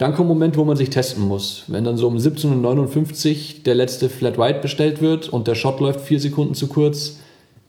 Dann kommt ein Moment, wo man sich testen muss. Wenn dann so um 17.59 Uhr der letzte Flat White bestellt wird und der Shot läuft vier Sekunden zu kurz,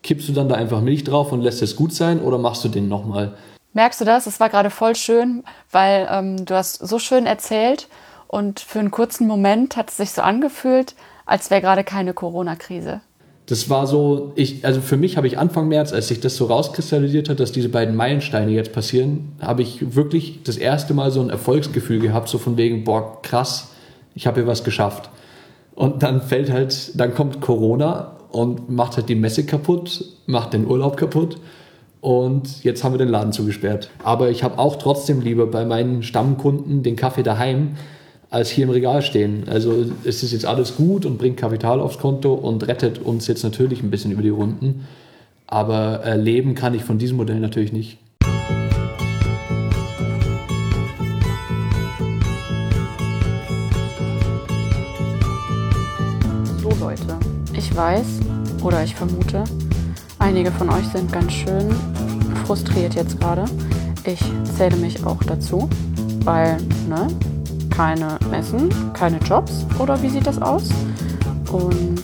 kippst du dann da einfach Milch drauf und lässt es gut sein oder machst du den nochmal? Merkst du das? Es war gerade voll schön, weil ähm, du hast so schön erzählt und für einen kurzen Moment hat es sich so angefühlt, als wäre gerade keine Corona-Krise. Das war so, ich, also für mich habe ich Anfang März, als sich das so rauskristallisiert hat, dass diese beiden Meilensteine jetzt passieren, habe ich wirklich das erste Mal so ein Erfolgsgefühl gehabt, so von wegen, boah, krass, ich habe hier was geschafft. Und dann fällt halt, dann kommt Corona und macht halt die Messe kaputt, macht den Urlaub kaputt. Und jetzt haben wir den Laden zugesperrt. Aber ich habe auch trotzdem lieber bei meinen Stammkunden den Kaffee daheim, als hier im Regal stehen. Also es ist jetzt alles gut und bringt Kapital aufs Konto und rettet uns jetzt natürlich ein bisschen über die Runden. Aber äh, leben kann ich von diesem Modell natürlich nicht. So Leute, ich weiß oder ich vermute, einige von euch sind ganz schön frustriert jetzt gerade. Ich zähle mich auch dazu, weil, ne, keine Messen, keine Jobs oder wie sieht das aus? Und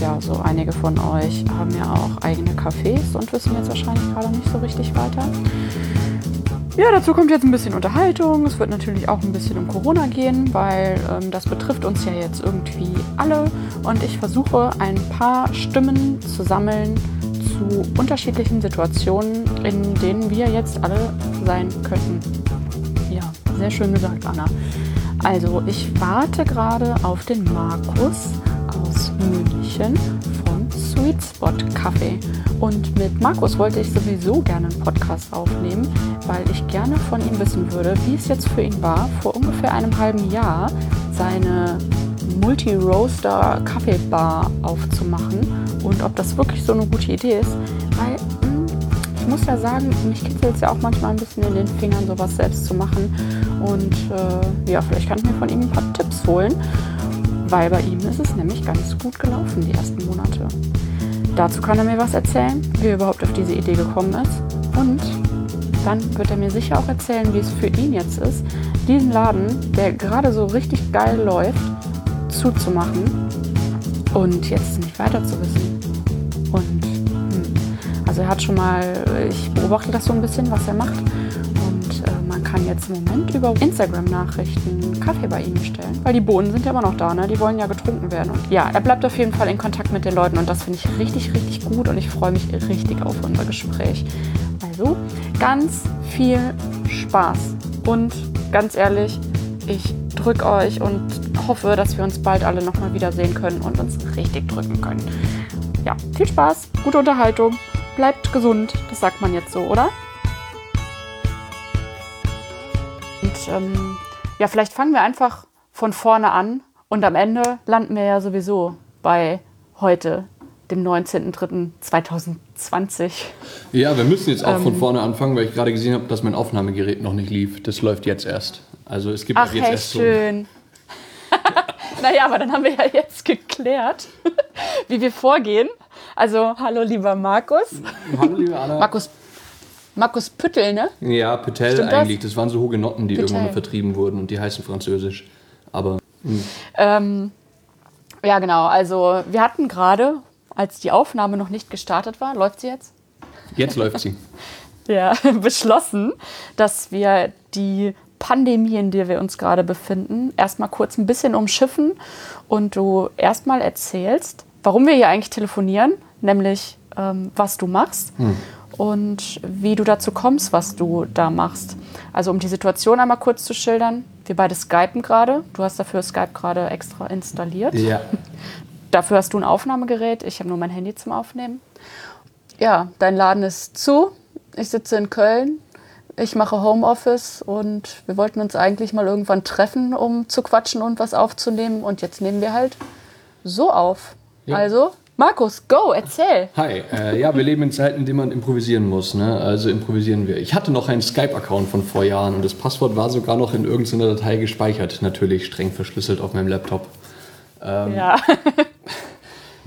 ja, so einige von euch haben ja auch eigene Cafés und wissen jetzt wahrscheinlich gerade nicht so richtig weiter. Ja, dazu kommt jetzt ein bisschen Unterhaltung. Es wird natürlich auch ein bisschen um Corona gehen, weil ähm, das betrifft uns ja jetzt irgendwie alle. Und ich versuche ein paar Stimmen zu sammeln zu unterschiedlichen Situationen, in denen wir jetzt alle sein könnten. Ja, sehr schön gesagt, Anna. Also, ich warte gerade auf den Markus aus München von Sweet Spot Café. Und mit Markus wollte ich sowieso gerne einen Podcast aufnehmen, weil ich gerne von ihm wissen würde, wie es jetzt für ihn war, vor ungefähr einem halben Jahr seine Multi-Roaster Kaffeebar aufzumachen und ob das wirklich so eine gute Idee ist. Weil ich muss ja sagen, mich kitzelt es ja auch manchmal ein bisschen in den Fingern, sowas selbst zu machen. Und äh, ja, vielleicht kann ich mir von ihm ein paar Tipps holen, weil bei ihm ist es nämlich ganz gut gelaufen die ersten Monate. Dazu kann er mir was erzählen, wie er überhaupt auf diese Idee gekommen ist. Und dann wird er mir sicher auch erzählen, wie es für ihn jetzt ist, diesen Laden, der gerade so richtig geil läuft, zuzumachen und jetzt nicht weiter zu wissen. Und also er hat schon mal, ich beobachte das so ein bisschen, was er macht. Kann jetzt im Moment über Instagram-Nachrichten Kaffee bei ihm bestellen. Weil die Bohnen sind ja immer noch da, ne? Die wollen ja getrunken werden. Und ja, er bleibt auf jeden Fall in Kontakt mit den Leuten und das finde ich richtig, richtig gut und ich freue mich richtig auf unser Gespräch. Also ganz viel Spaß. Und ganz ehrlich, ich drücke euch und hoffe, dass wir uns bald alle nochmal wiedersehen können und uns richtig drücken können. Ja, viel Spaß, gute Unterhaltung bleibt gesund. Das sagt man jetzt so, oder? Und ähm, ja, vielleicht fangen wir einfach von vorne an und am Ende landen wir ja sowieso bei heute, dem 19.03.2020. Ja, wir müssen jetzt auch ähm, von vorne anfangen, weil ich gerade gesehen habe, dass mein Aufnahmegerät noch nicht lief. Das läuft jetzt erst. Also es gibt Ach, jetzt hey, erst schön. so. naja, aber dann haben wir ja jetzt geklärt, wie wir vorgehen. Also, hallo lieber Markus. Hallo liebe Anna. Markus, Markus Püttel, ne? Ja, Püttel eigentlich. Das? das? waren so Hugenotten, die Püttel. irgendwann vertrieben wurden und die heißen französisch. Aber. Hm. Ähm, ja, genau. Also, wir hatten gerade, als die Aufnahme noch nicht gestartet war, läuft sie jetzt? Jetzt läuft sie. ja, beschlossen, dass wir die Pandemie, in der wir uns gerade befinden, erstmal kurz ein bisschen umschiffen und du erstmal erzählst, warum wir hier eigentlich telefonieren nämlich ähm, was du machst hm. Und wie du dazu kommst, was du da machst. Also um die Situation einmal kurz zu schildern, wir beide skypen gerade. Du hast dafür Skype gerade extra installiert. Ja. Dafür hast du ein Aufnahmegerät, ich habe nur mein Handy zum Aufnehmen. Ja, dein Laden ist zu. Ich sitze in Köln. Ich mache Homeoffice und wir wollten uns eigentlich mal irgendwann treffen, um zu quatschen und was aufzunehmen. Und jetzt nehmen wir halt so auf. Ja. Also Markus, go, erzähl. Hi, äh, ja, wir leben in Zeiten, in denen man improvisieren muss. Ne? Also improvisieren wir. Ich hatte noch einen Skype-Account von vor Jahren und das Passwort war sogar noch in irgendeiner Datei gespeichert. Natürlich streng verschlüsselt auf meinem Laptop. Ähm, ja.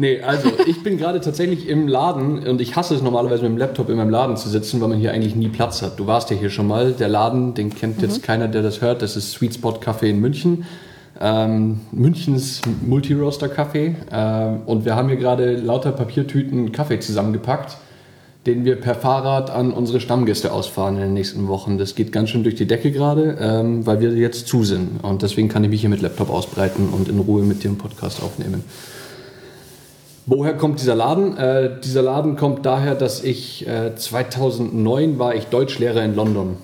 Nee, also ich bin gerade tatsächlich im Laden und ich hasse es normalerweise mit dem Laptop in meinem Laden zu sitzen, weil man hier eigentlich nie Platz hat. Du warst ja hier schon mal. Der Laden, den kennt jetzt keiner, der das hört. Das ist Sweet Spot Café in München. Ähm, Münchens Multi-Roaster Kaffee. Ähm, und wir haben hier gerade lauter Papiertüten Kaffee zusammengepackt, den wir per Fahrrad an unsere Stammgäste ausfahren in den nächsten Wochen. Das geht ganz schön durch die Decke gerade, ähm, weil wir jetzt zu sind. Und deswegen kann ich mich hier mit Laptop ausbreiten und in Ruhe mit dem Podcast aufnehmen. Woher kommt dieser Laden? Äh, dieser Laden kommt daher, dass ich äh, 2009 war ich Deutschlehrer in London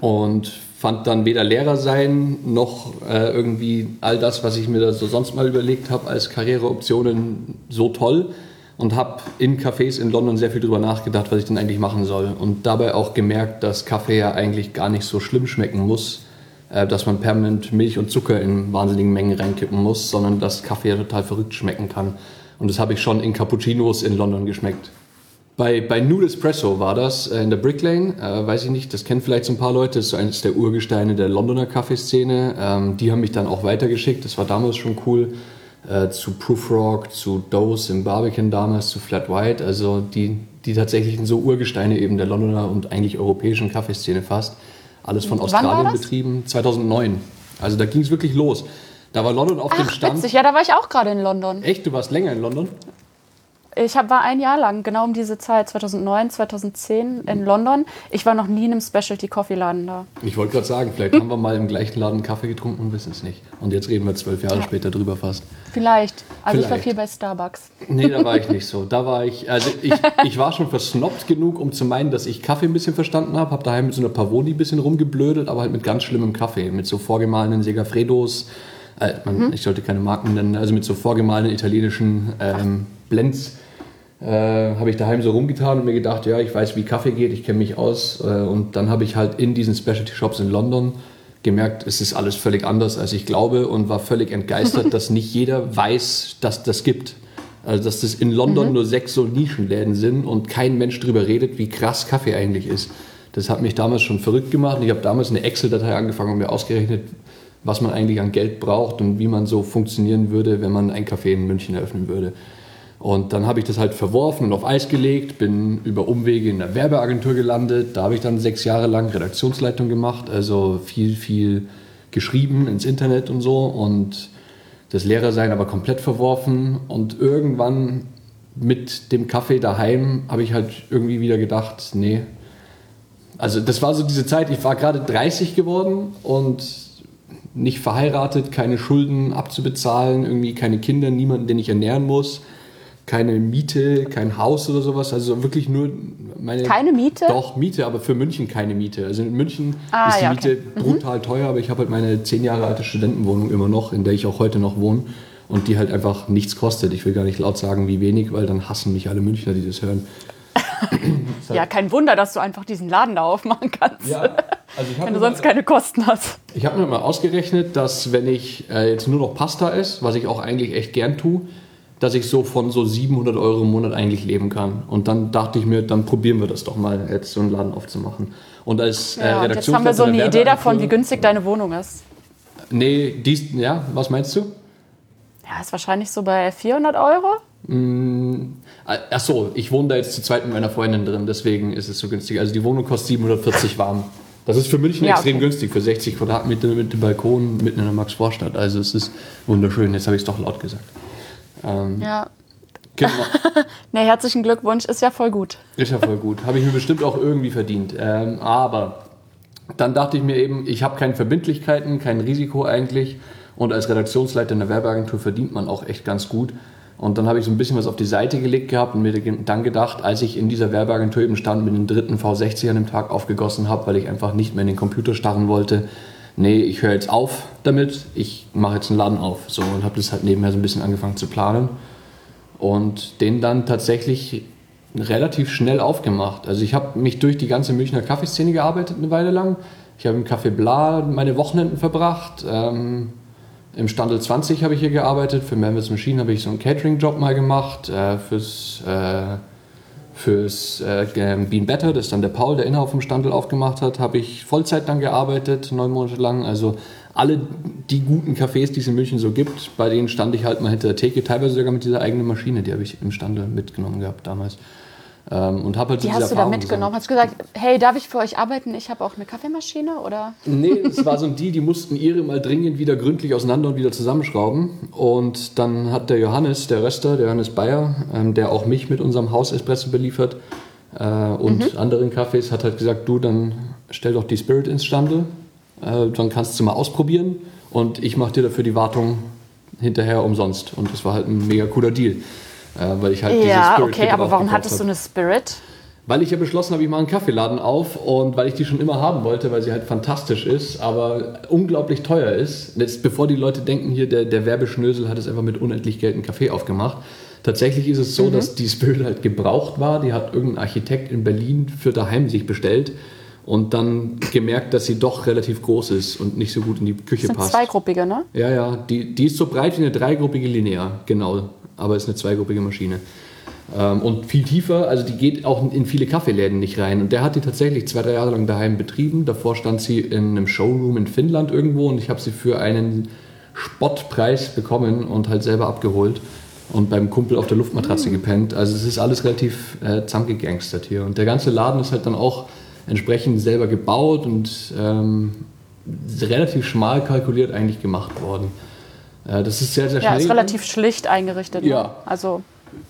und fand dann weder Lehrer sein noch äh, irgendwie all das, was ich mir da so sonst mal überlegt habe als Karriereoptionen so toll und habe in Cafés in London sehr viel drüber nachgedacht, was ich denn eigentlich machen soll und dabei auch gemerkt, dass Kaffee ja eigentlich gar nicht so schlimm schmecken muss, äh, dass man permanent Milch und Zucker in wahnsinnigen Mengen reinkippen muss, sondern dass Kaffee ja total verrückt schmecken kann. Und das habe ich schon in Cappuccinos in London geschmeckt. Bei, bei Nude Espresso war das äh, in der Brick Lane, äh, weiß ich nicht, das kennen vielleicht so ein paar Leute, das ist so eines der Urgesteine der Londoner Kaffeeszene. Ähm, die haben mich dann auch weitergeschickt, das war damals schon cool, äh, zu Proof zu Dose im Barbican damals, zu Flat White, also die, die tatsächlichen so Urgesteine eben der Londoner und eigentlich europäischen Kaffeeszene fast. Alles von Australien betrieben, 2009. Also da ging es wirklich los. Da war London auf dem Ach, Stand. witzig. Ja, da war ich auch gerade in London. Echt, du warst länger in London? Ich hab, war ein Jahr lang, genau um diese Zeit, 2009, 2010 in London. Ich war noch nie in einem Specialty Coffee Laden da. Ich wollte gerade sagen, vielleicht haben wir mal im gleichen Laden Kaffee getrunken und wissen es nicht. Und jetzt reden wir zwölf Jahre später drüber fast. Vielleicht. Also ich war Vielleicht. viel bei Starbucks. Nee, da war ich nicht so. Da war ich, also ich, ich war schon versnobbt genug, um zu meinen, dass ich Kaffee ein bisschen verstanden habe. Habe daheim mit so einer Pavoni ein bisschen rumgeblödelt, aber halt mit ganz schlimmem Kaffee. Mit so vorgemahlenen Segafredos. Äh, man, Ich sollte keine Marken nennen. Also mit so vorgemahlenen italienischen ähm, Blends. Äh, habe ich daheim so rumgetan und mir gedacht, ja, ich weiß, wie Kaffee geht, ich kenne mich aus. Äh, und dann habe ich halt in diesen Specialty Shops in London gemerkt, es ist alles völlig anders, als ich glaube und war völlig entgeistert, dass nicht jeder weiß, dass das gibt. Also, dass das in London nur sechs so Nischenläden sind und kein Mensch drüber redet, wie krass Kaffee eigentlich ist. Das hat mich damals schon verrückt gemacht. Ich habe damals eine Excel-Datei angefangen und mir ausgerechnet, was man eigentlich an Geld braucht und wie man so funktionieren würde, wenn man ein Café in München eröffnen würde. Und dann habe ich das halt verworfen und auf Eis gelegt, bin über Umwege in der Werbeagentur gelandet. Da habe ich dann sechs Jahre lang Redaktionsleitung gemacht, also viel, viel geschrieben ins Internet und so und das Lehrersein aber komplett verworfen. Und irgendwann mit dem Kaffee daheim habe ich halt irgendwie wieder gedacht, nee. Also das war so diese Zeit, ich war gerade 30 geworden und nicht verheiratet, keine Schulden abzubezahlen, irgendwie keine Kinder, niemanden, den ich ernähren muss, keine Miete, kein Haus oder sowas. Also wirklich nur meine. Keine Miete? Doch, Miete, aber für München keine Miete. Also in München Ah, ist die ja, Miete okay. brutal teuer, aber ich habe halt meine zehn Jahre alte Studentenwohnung immer noch, in der ich auch heute noch wohne und die halt einfach nichts kostet. Ich will gar nicht laut sagen, wie wenig, weil dann hassen mich alle Münchner, die das hören. Ja, kein Wunder, dass du einfach diesen Laden da aufmachen kannst. also ich Wenn du sonst keine Kosten hast. Ich habe mir mal ausgerechnet, dass wenn ich äh, jetzt nur noch Pasta esse, was ich auch eigentlich echt gern tue, dass ich so von so 700 Euro im Monat eigentlich leben kann. Und dann dachte ich mir, dann probieren wir das doch mal, jetzt so einen Laden aufzumachen. Und als äh, Ja, und jetzt haben wir so eine Idee davon, wie günstig deine Wohnung ist. Nee, dies, ja, was meinst du? Ja, ist wahrscheinlich so bei 400 Euro. Ach so, ich wohne da jetzt zu zweit mit meiner Freundin drin, deswegen ist es so günstig. Also die Wohnung kostet 740 warm. Das ist für München Ja, extrem okay. günstig, für 60 Quadratmeter mit dem Balkon mitten in der Max-Vorstadt. Also es ist wunderschön. Jetzt habe ich es doch laut gesagt. Ähm, Ja. genau. Ne, herzlichen Glückwunsch, ist ja voll gut. Ist ja voll gut. Habe ich mir bestimmt auch irgendwie verdient. Ähm, aber dann dachte ich mir eben, ich habe keine Verbindlichkeiten, kein Risiko eigentlich. Und als Redaktionsleiter in der Werbeagentur verdient man auch echt ganz gut. Und dann habe ich so ein bisschen was auf die Seite gelegt gehabt und mir dann gedacht, als ich in dieser Werbeagentur eben stand, mit dem dritten V60 an dem Tag aufgegossen habe, weil ich einfach nicht mehr in den Computer starren wollte, nee, ich höre jetzt auf damit, ich mache jetzt einen Laden auf. So, und habe das halt nebenher so ein bisschen angefangen zu planen und den dann tatsächlich relativ schnell aufgemacht. Also ich habe mich durch die ganze Münchner Kaffeeszene gearbeitet eine Weile lang. Ich habe im Café Bla meine Wochenenden verbracht. Ähm, Im Standel 20 habe ich hier gearbeitet. Für Memphis Machine habe ich so einen Catering-Job mal gemacht. Äh, fürs äh, fürs äh, Bean Better, das dann der Paul, der Inhaber vom Standel aufgemacht hat, habe ich Vollzeit dann gearbeitet, neun Monate lang. Also alle die guten Cafés, die es in München so gibt, bei denen stand ich halt mal hinter der Theke, teilweise sogar mit dieser eigenen Maschine, die habe ich im Stande mitgenommen gehabt damals. Ähm, und habe halt Die so hast du da mitgenommen? Hast du gesagt, hey, darf ich für euch arbeiten? Ich habe auch eine Kaffeemaschine oder? Nee, es war so ein die, die mussten ihre mal dringend wieder gründlich auseinander und wieder zusammenschrauben. Und dann hat der Johannes, der Röster, der Johannes Bayer, ähm, der auch mich mit unserem Haus-Espresso beliefert äh, und anderen Kaffees, hat halt gesagt, du, dann stell doch die Spirit instande, äh, dann kannst du mal ausprobieren und ich mache dir dafür die Wartung hinterher umsonst. Und das war halt ein mega cooler Deal. Äh, weil ich halt diese Ja, Spirit okay, aber warum hattest du eine Spirit? Weil ich ja beschlossen habe, ich mache einen Kaffeeladen auf und weil ich die schon immer haben wollte, weil sie halt fantastisch ist, aber unglaublich teuer ist. Jetzt, bevor die Leute denken, hier der, der Werbeschnösel hat es einfach mit unendlich Geld einen Kaffee aufgemacht. Tatsächlich ist es so, dass die Spirit halt gebraucht war. Die hat irgendein Architekt in Berlin für daheim sich bestellt und dann gemerkt, dass sie doch relativ groß ist und nicht so gut in die Küche Das sind passt. zweigruppige, ne? Ja, ja, die, die ist so breit wie eine dreigruppige Linear, genau. Aber ist eine zweigruppige Maschine. Ähm, und viel tiefer, also die geht auch in viele Kaffeeläden nicht rein. Und der hat die tatsächlich zwei, drei Jahre lang daheim betrieben. Davor stand sie in einem Showroom in Finnland irgendwo und ich habe sie für einen Spottpreis bekommen und halt selber abgeholt und beim Kumpel auf der Luftmatratze gepennt. Also es ist alles relativ äh, zusammengegangstert hier. Und der ganze Laden ist halt dann auch entsprechend selber gebaut und ähm, relativ schmal kalkuliert eigentlich gemacht worden. Äh, das ist sehr, sehr Ja, schnell. ist relativ schlicht eingerichtet. Ne? Ja. Also,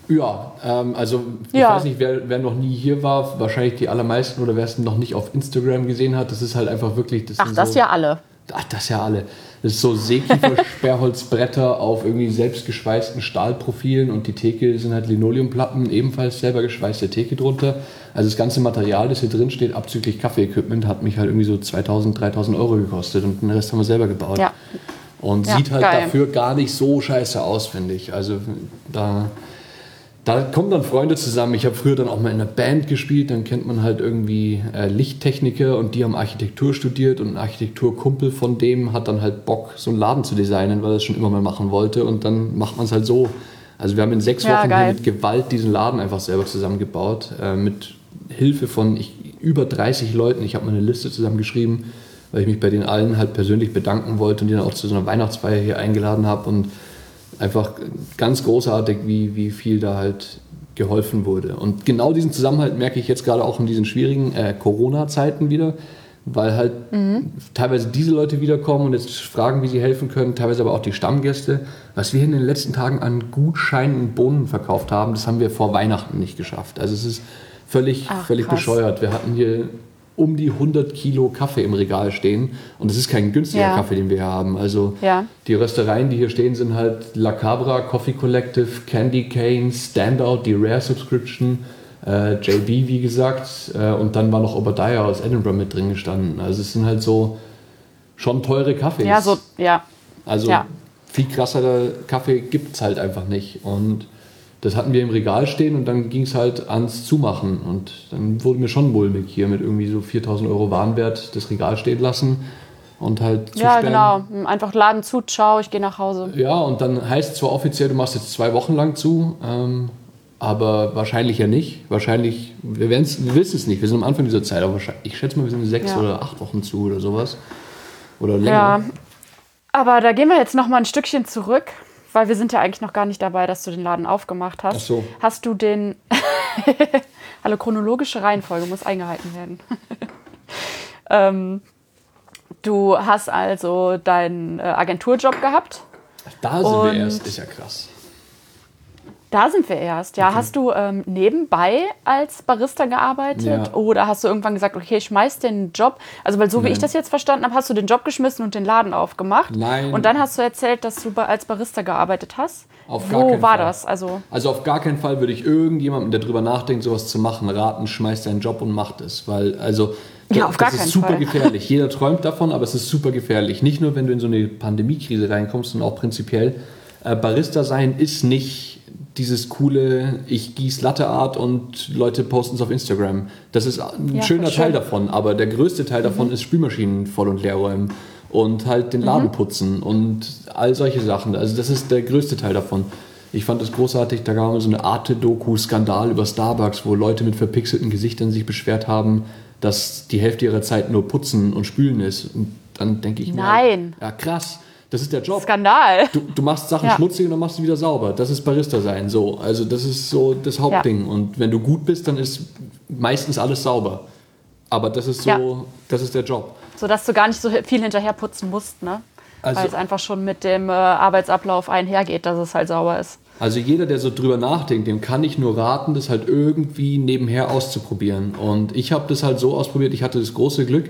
Ja, ähm, also ich Ja. weiß nicht, wer, wer noch nie hier war, wahrscheinlich die allermeisten oder wer es noch nicht auf Instagram gesehen hat, das ist halt einfach wirklich. Das ach, das so, ja alle. Ach, das ja alle. Das ist so Seekiefer-Sperrholzbretter auf irgendwie selbstgeschweißten Stahlprofilen und die Theke sind halt Linoleumplatten, ebenfalls selber geschweißte Theke drunter. Also das ganze Material, das hier drin steht, abzüglich Kaffee-Equipment, hat mich halt irgendwie so 2000, 3000 Euro gekostet und den Rest haben wir selber gebaut. Ja. Und Ja, sieht halt geil. dafür gar nicht so scheiße aus, finde ich. Also da, da kommen dann Freunde zusammen. Ich habe früher dann auch mal in einer Band gespielt, dann kennt man halt irgendwie äh, Lichttechniker und die haben Architektur studiert und ein Architekturkumpel von dem hat dann halt Bock, so einen Laden zu designen, weil er es schon immer mal machen wollte und dann macht man es halt so. Also wir haben in sechs Ja, Wochen geil. hier mit Gewalt diesen Laden einfach selber zusammengebaut, äh, mit Hilfe von ich, über 30 Leuten. Ich habe mal eine Liste zusammengeschrieben, weil ich mich bei den allen halt persönlich bedanken wollte und die dann auch zu so einer Weihnachtsfeier hier eingeladen habe und einfach ganz großartig, wie, wie viel da halt geholfen wurde. Und genau diesen Zusammenhalt merke ich jetzt gerade auch in diesen schwierigen äh, Corona-Zeiten wieder, weil halt teilweise diese Leute wiederkommen und jetzt fragen, wie sie helfen können, teilweise aber auch die Stammgäste. Was wir in den letzten Tagen an Gutscheinen und Bohnen verkauft haben, das haben wir vor Weihnachten nicht geschafft. Also es ist völlig, Ach, völlig krass. bescheuert. Wir hatten hier um die 100 Kilo Kaffee im Regal stehen und es ist kein günstiger Ja. Kaffee, den wir hier haben. Also Ja. die Röstereien, die hier stehen, sind halt La Cabra, Coffee Collective, Candy Cane, Standout, die Rare Subscription, äh, JB, wie gesagt, äh, und dann war noch Obadiah aus Edinburgh mit drin gestanden. Also es sind halt so schon teure Kaffees. Ja, so, ja. Also Ja. viel krasserer Kaffee gibt es halt einfach nicht. Und das hatten wir im Regal stehen und dann ging es halt ans Zumachen. Und dann wurde mir schon mulmig hier mit irgendwie so 4000 Euro Warenwert das Regal stehen lassen und halt Ja, zusperren. genau. Einfach Laden zu, ciao, ich gehe nach Hause. Ja, und dann heißt es zwar offiziell, du machst jetzt zwei Wochen lang zu, ähm, aber wahrscheinlich ja nicht. Wahrscheinlich, wir, wir wissen es nicht, wir sind am Anfang dieser Zeit, aber ich schätze mal, wir sind sechs Ja. oder acht Wochen zu oder sowas. Oder länger. Ja. Aber da gehen wir jetzt noch mal ein Stückchen zurück, weil wir sind ja eigentlich noch gar nicht dabei, dass du den Laden aufgemacht hast. Ach so. Hast du den... Hallo, chronologische Reihenfolge muss eingehalten werden. ähm, du hast also deinen äh, Agenturjob gehabt. Da sind wir erst, ist ja krass. Da sind wir erst. Ja, hast du ähm, nebenbei als Barista gearbeitet Ja. oder hast du irgendwann gesagt, okay, ich schmeiß den Job? Also, weil so wie ich das jetzt verstanden habe, hast du den Job geschmissen und den Laden aufgemacht. Nein. Und dann hast du erzählt, dass du als Barista gearbeitet hast. Auf Wo gar keinen war Fall. das? Also, Also auf gar keinen Fall würde ich irgendjemandem, der drüber nachdenkt, sowas zu machen, raten, schmeißt seinen Job und macht es. Weil, also, Ja, das auf gar ist keinen super Fall. gefährlich. Jeder träumt davon, aber es ist super gefährlich. Nicht nur, wenn du in so eine Pandemiekrise reinkommst, sondern auch prinzipiell. Äh, Barista sein ist nicht dieses coole, ich gieß Latte Art und Leute posten es auf Instagram. Das ist ein Ja, schöner Teil davon, aber der größte Teil davon ist Spülmaschinen voll und leer räumen und halt den Laden putzen und all solche Sachen. Also das ist der größte Teil davon. Ich fand das großartig, da gab es so eine Arte-Doku-Skandal über Starbucks, wo Leute mit verpixelten Gesichtern sich beschwert haben, dass die Hälfte ihrer Zeit nur putzen und spülen ist. Und dann denke ich Nein. mir, ja krass, das ist der Job. Skandal. Du, du machst Sachen Ja. schmutzig und dann machst du wieder sauber. Das ist Barista sein. So, also das ist so das Hauptding. Und wenn du gut bist, dann ist meistens alles sauber. Aber das ist so, Ja. das ist der Job. Sodass du gar nicht so viel hinterher putzen musst, ne? Also- Weil es einfach schon mit dem äh, Arbeitsablauf einhergeht, dass es halt sauber ist. Also jeder, der so drüber nachdenkt, dem kann ich nur raten, das halt irgendwie nebenher auszuprobieren. Und ich habe das halt so ausprobiert, ich hatte das große Glück,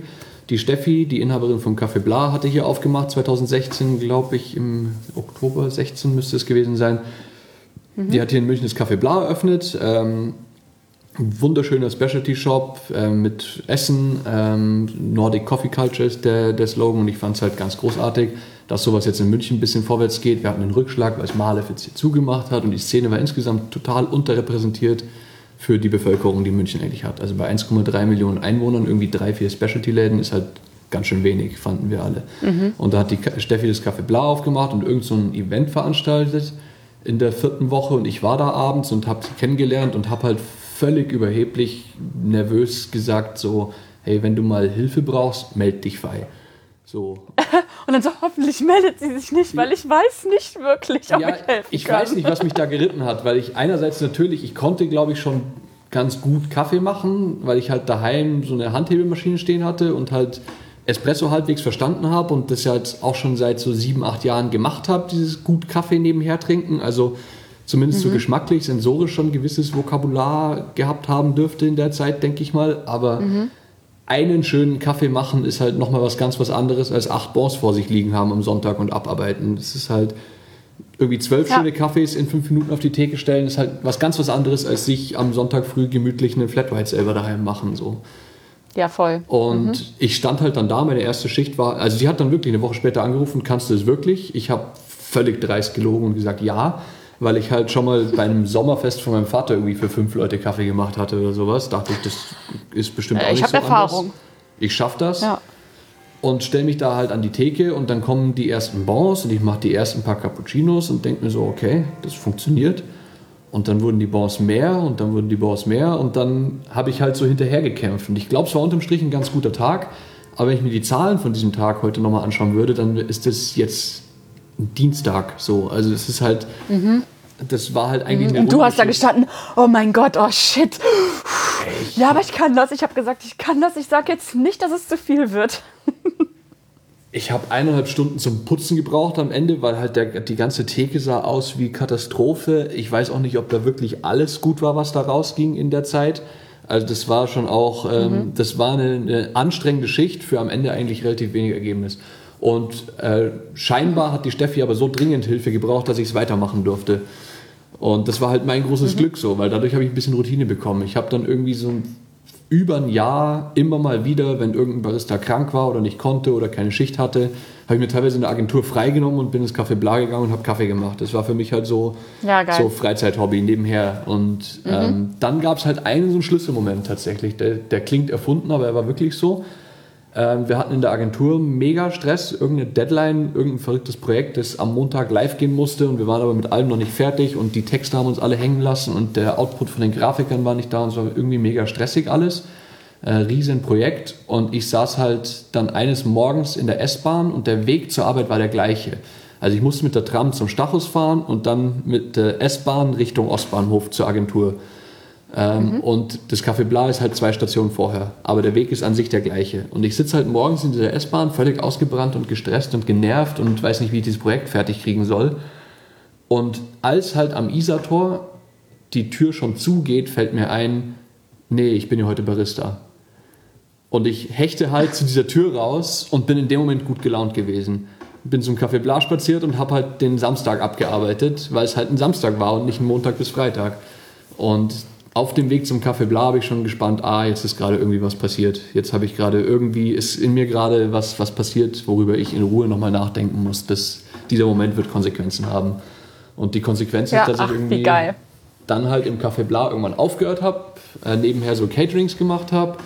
die Steffi, die Inhaberin vom Café Bla, hatte hier aufgemacht, 2016, glaube ich, im Oktober 16 müsste es gewesen sein. Die hat hier in München das Café Bla eröffnet. Ähm, wunderschöner Specialty Shop ähm, mit Essen. Ähm, Nordic Coffee Culture ist der, der Slogan und ich fand es halt ganz großartig, dass sowas jetzt in München ein bisschen vorwärts geht. Wir hatten einen Rückschlag, weil es Malev jetzt hier zugemacht hat und die Szene war insgesamt total unterrepräsentiert für die Bevölkerung, die München eigentlich hat. Also bei 1,3 Millionen Einwohnern irgendwie drei, vier Specialty-Läden ist halt ganz schön wenig, fanden wir alle. Und da hat die Steffi das Café Blau aufgemacht und irgend so ein Event veranstaltet in der vierten Woche und ich war da abends und habe sie kennengelernt und habe halt völlig überheblich nervös gesagt so, hey, wenn du mal Hilfe brauchst, meld dich frei. So, Und dann so, hoffentlich meldet sie sich nicht, weil ich weiß nicht wirklich, ob ja, ich helfen ich kann. weiß nicht, was mich da geritten hat, weil ich einerseits natürlich, ich konnte, glaube ich, schon ganz gut Kaffee machen, weil ich halt daheim so eine Handhebelmaschine stehen hatte und halt Espresso halbwegs verstanden habe und das ja jetzt auch schon seit so sieben, acht Jahren gemacht habe, dieses gut Kaffee nebenher trinken. Also zumindest so geschmacklich, sensorisch schon ein gewisses Vokabular gehabt haben dürfte in der Zeit, denke ich mal. Aber einen schönen Kaffee machen ist halt nochmal was ganz was anderes als acht Bons vor sich liegen haben am Sonntag und abarbeiten. Das ist halt irgendwie zwölf Ja. schöne Kaffees in fünf Minuten auf die Theke stellen, ist halt was ganz was anderes, als sich am Sonntag früh gemütlich eine Flat White selber daheim machen. So. Ja, voll. Und ich stand halt dann da, meine erste Schicht war, also sie hat dann wirklich eine Woche später angerufen, kannst du es wirklich? Ich habe völlig dreist gelogen und gesagt, ja, weil ich halt schon mal bei einem Sommerfest von meinem Vater irgendwie für fünf Leute Kaffee gemacht hatte oder sowas. Dachte ich, das ist bestimmt Äh, auch ich nicht so Erfahrung. anders. Ich schaff das Ja. und stelle mich da halt an die Theke und dann kommen die ersten Bons und ich mache die ersten paar Cappuccinos und denke mir so, okay, das funktioniert. Und dann wurden die Bons mehr und dann wurden die Bons mehr und dann habe ich halt so hinterher gekämpft. Und ich glaube, es war unterm Strich ein ganz guter Tag, aber wenn ich mir die Zahlen von diesem Tag heute nochmal anschauen würde, dann ist das jetzt Dienstag so. Also das ist halt, das war halt eigentlich Mhm. Und du hast da gestanden, oh mein Gott, oh shit. Ja, aber ich kann das. Ich habe gesagt, ich kann das. Ich sage jetzt nicht, dass es zu viel wird. Ich habe eineinhalb Stunden zum Putzen gebraucht am Ende, weil halt der, die ganze Theke sah aus wie Katastrophe. Ich weiß auch nicht, ob da wirklich alles gut war, was da rausging in der Zeit. Also das war schon auch, ähm, das war eine, eine anstrengende Schicht für am Ende eigentlich relativ wenig Ergebnis. Und äh, scheinbar hat die Steffi aber so dringend Hilfe gebraucht, dass ich es weitermachen durfte. Und das war halt mein großes Glück so, weil dadurch habe ich ein bisschen Routine bekommen. Ich habe dann irgendwie so ein, über ein Jahr immer mal wieder, wenn irgendein Barista krank war oder nicht konnte oder keine Schicht hatte, habe ich mir teilweise in der Agentur freigenommen und bin ins Café Bla gegangen und habe Kaffee gemacht. Das war für mich halt so, Ja, so Freizeithobby nebenher. Und ähm, dann gab es halt einen so einen Schlüsselmoment tatsächlich. Der, der klingt erfunden, aber er war wirklich so. Ähm, wir hatten in der Agentur mega Stress, irgendeine Deadline, irgendein verrücktes Projekt, das am Montag live gehen musste und wir waren aber mit allem noch nicht fertig und die Texte haben uns alle hängen lassen und der Output von den Grafikern war nicht da und es war irgendwie mega stressig alles. Äh, riesen Projekt und ich saß halt dann eines Morgens in der S-Bahn und der Weg zur Arbeit war der gleiche. Also ich musste mit der Tram zum Stachus fahren und dann mit der S-Bahn Richtung Ostbahnhof zur Agentur. Ähm, Und das Café Bla ist halt zwei Stationen vorher. Aber der Weg ist an sich der gleiche. Und ich sitze halt morgens in dieser S-Bahn völlig ausgebrannt und gestresst und genervt und weiß nicht, wie ich dieses Projekt fertig kriegen soll. Und als halt am Isar-Tor die Tür schon zugeht, fällt mir ein, nee, ich bin ja heute Barista. Und ich hechte halt zu dieser Tür raus und bin in dem Moment gut gelaunt gewesen. Bin zum Café Bla spaziert und habe halt den Samstag abgearbeitet, weil es halt ein Samstag war und nicht ein Montag bis Freitag. Und auf dem Weg zum Café Bla habe ich schon gespannt, ah, jetzt ist gerade irgendwie was passiert. Jetzt habe ich gerade irgendwie, ist in mir gerade was, was passiert, worüber ich in Ruhe nochmal nachdenken muss. Das, dieser Moment wird Konsequenzen haben. Und die Konsequenz Ja, ist, dass ach, ich wie irgendwie dann halt im Café Bla irgendwann aufgehört habe, äh, nebenher so Caterings gemacht habe,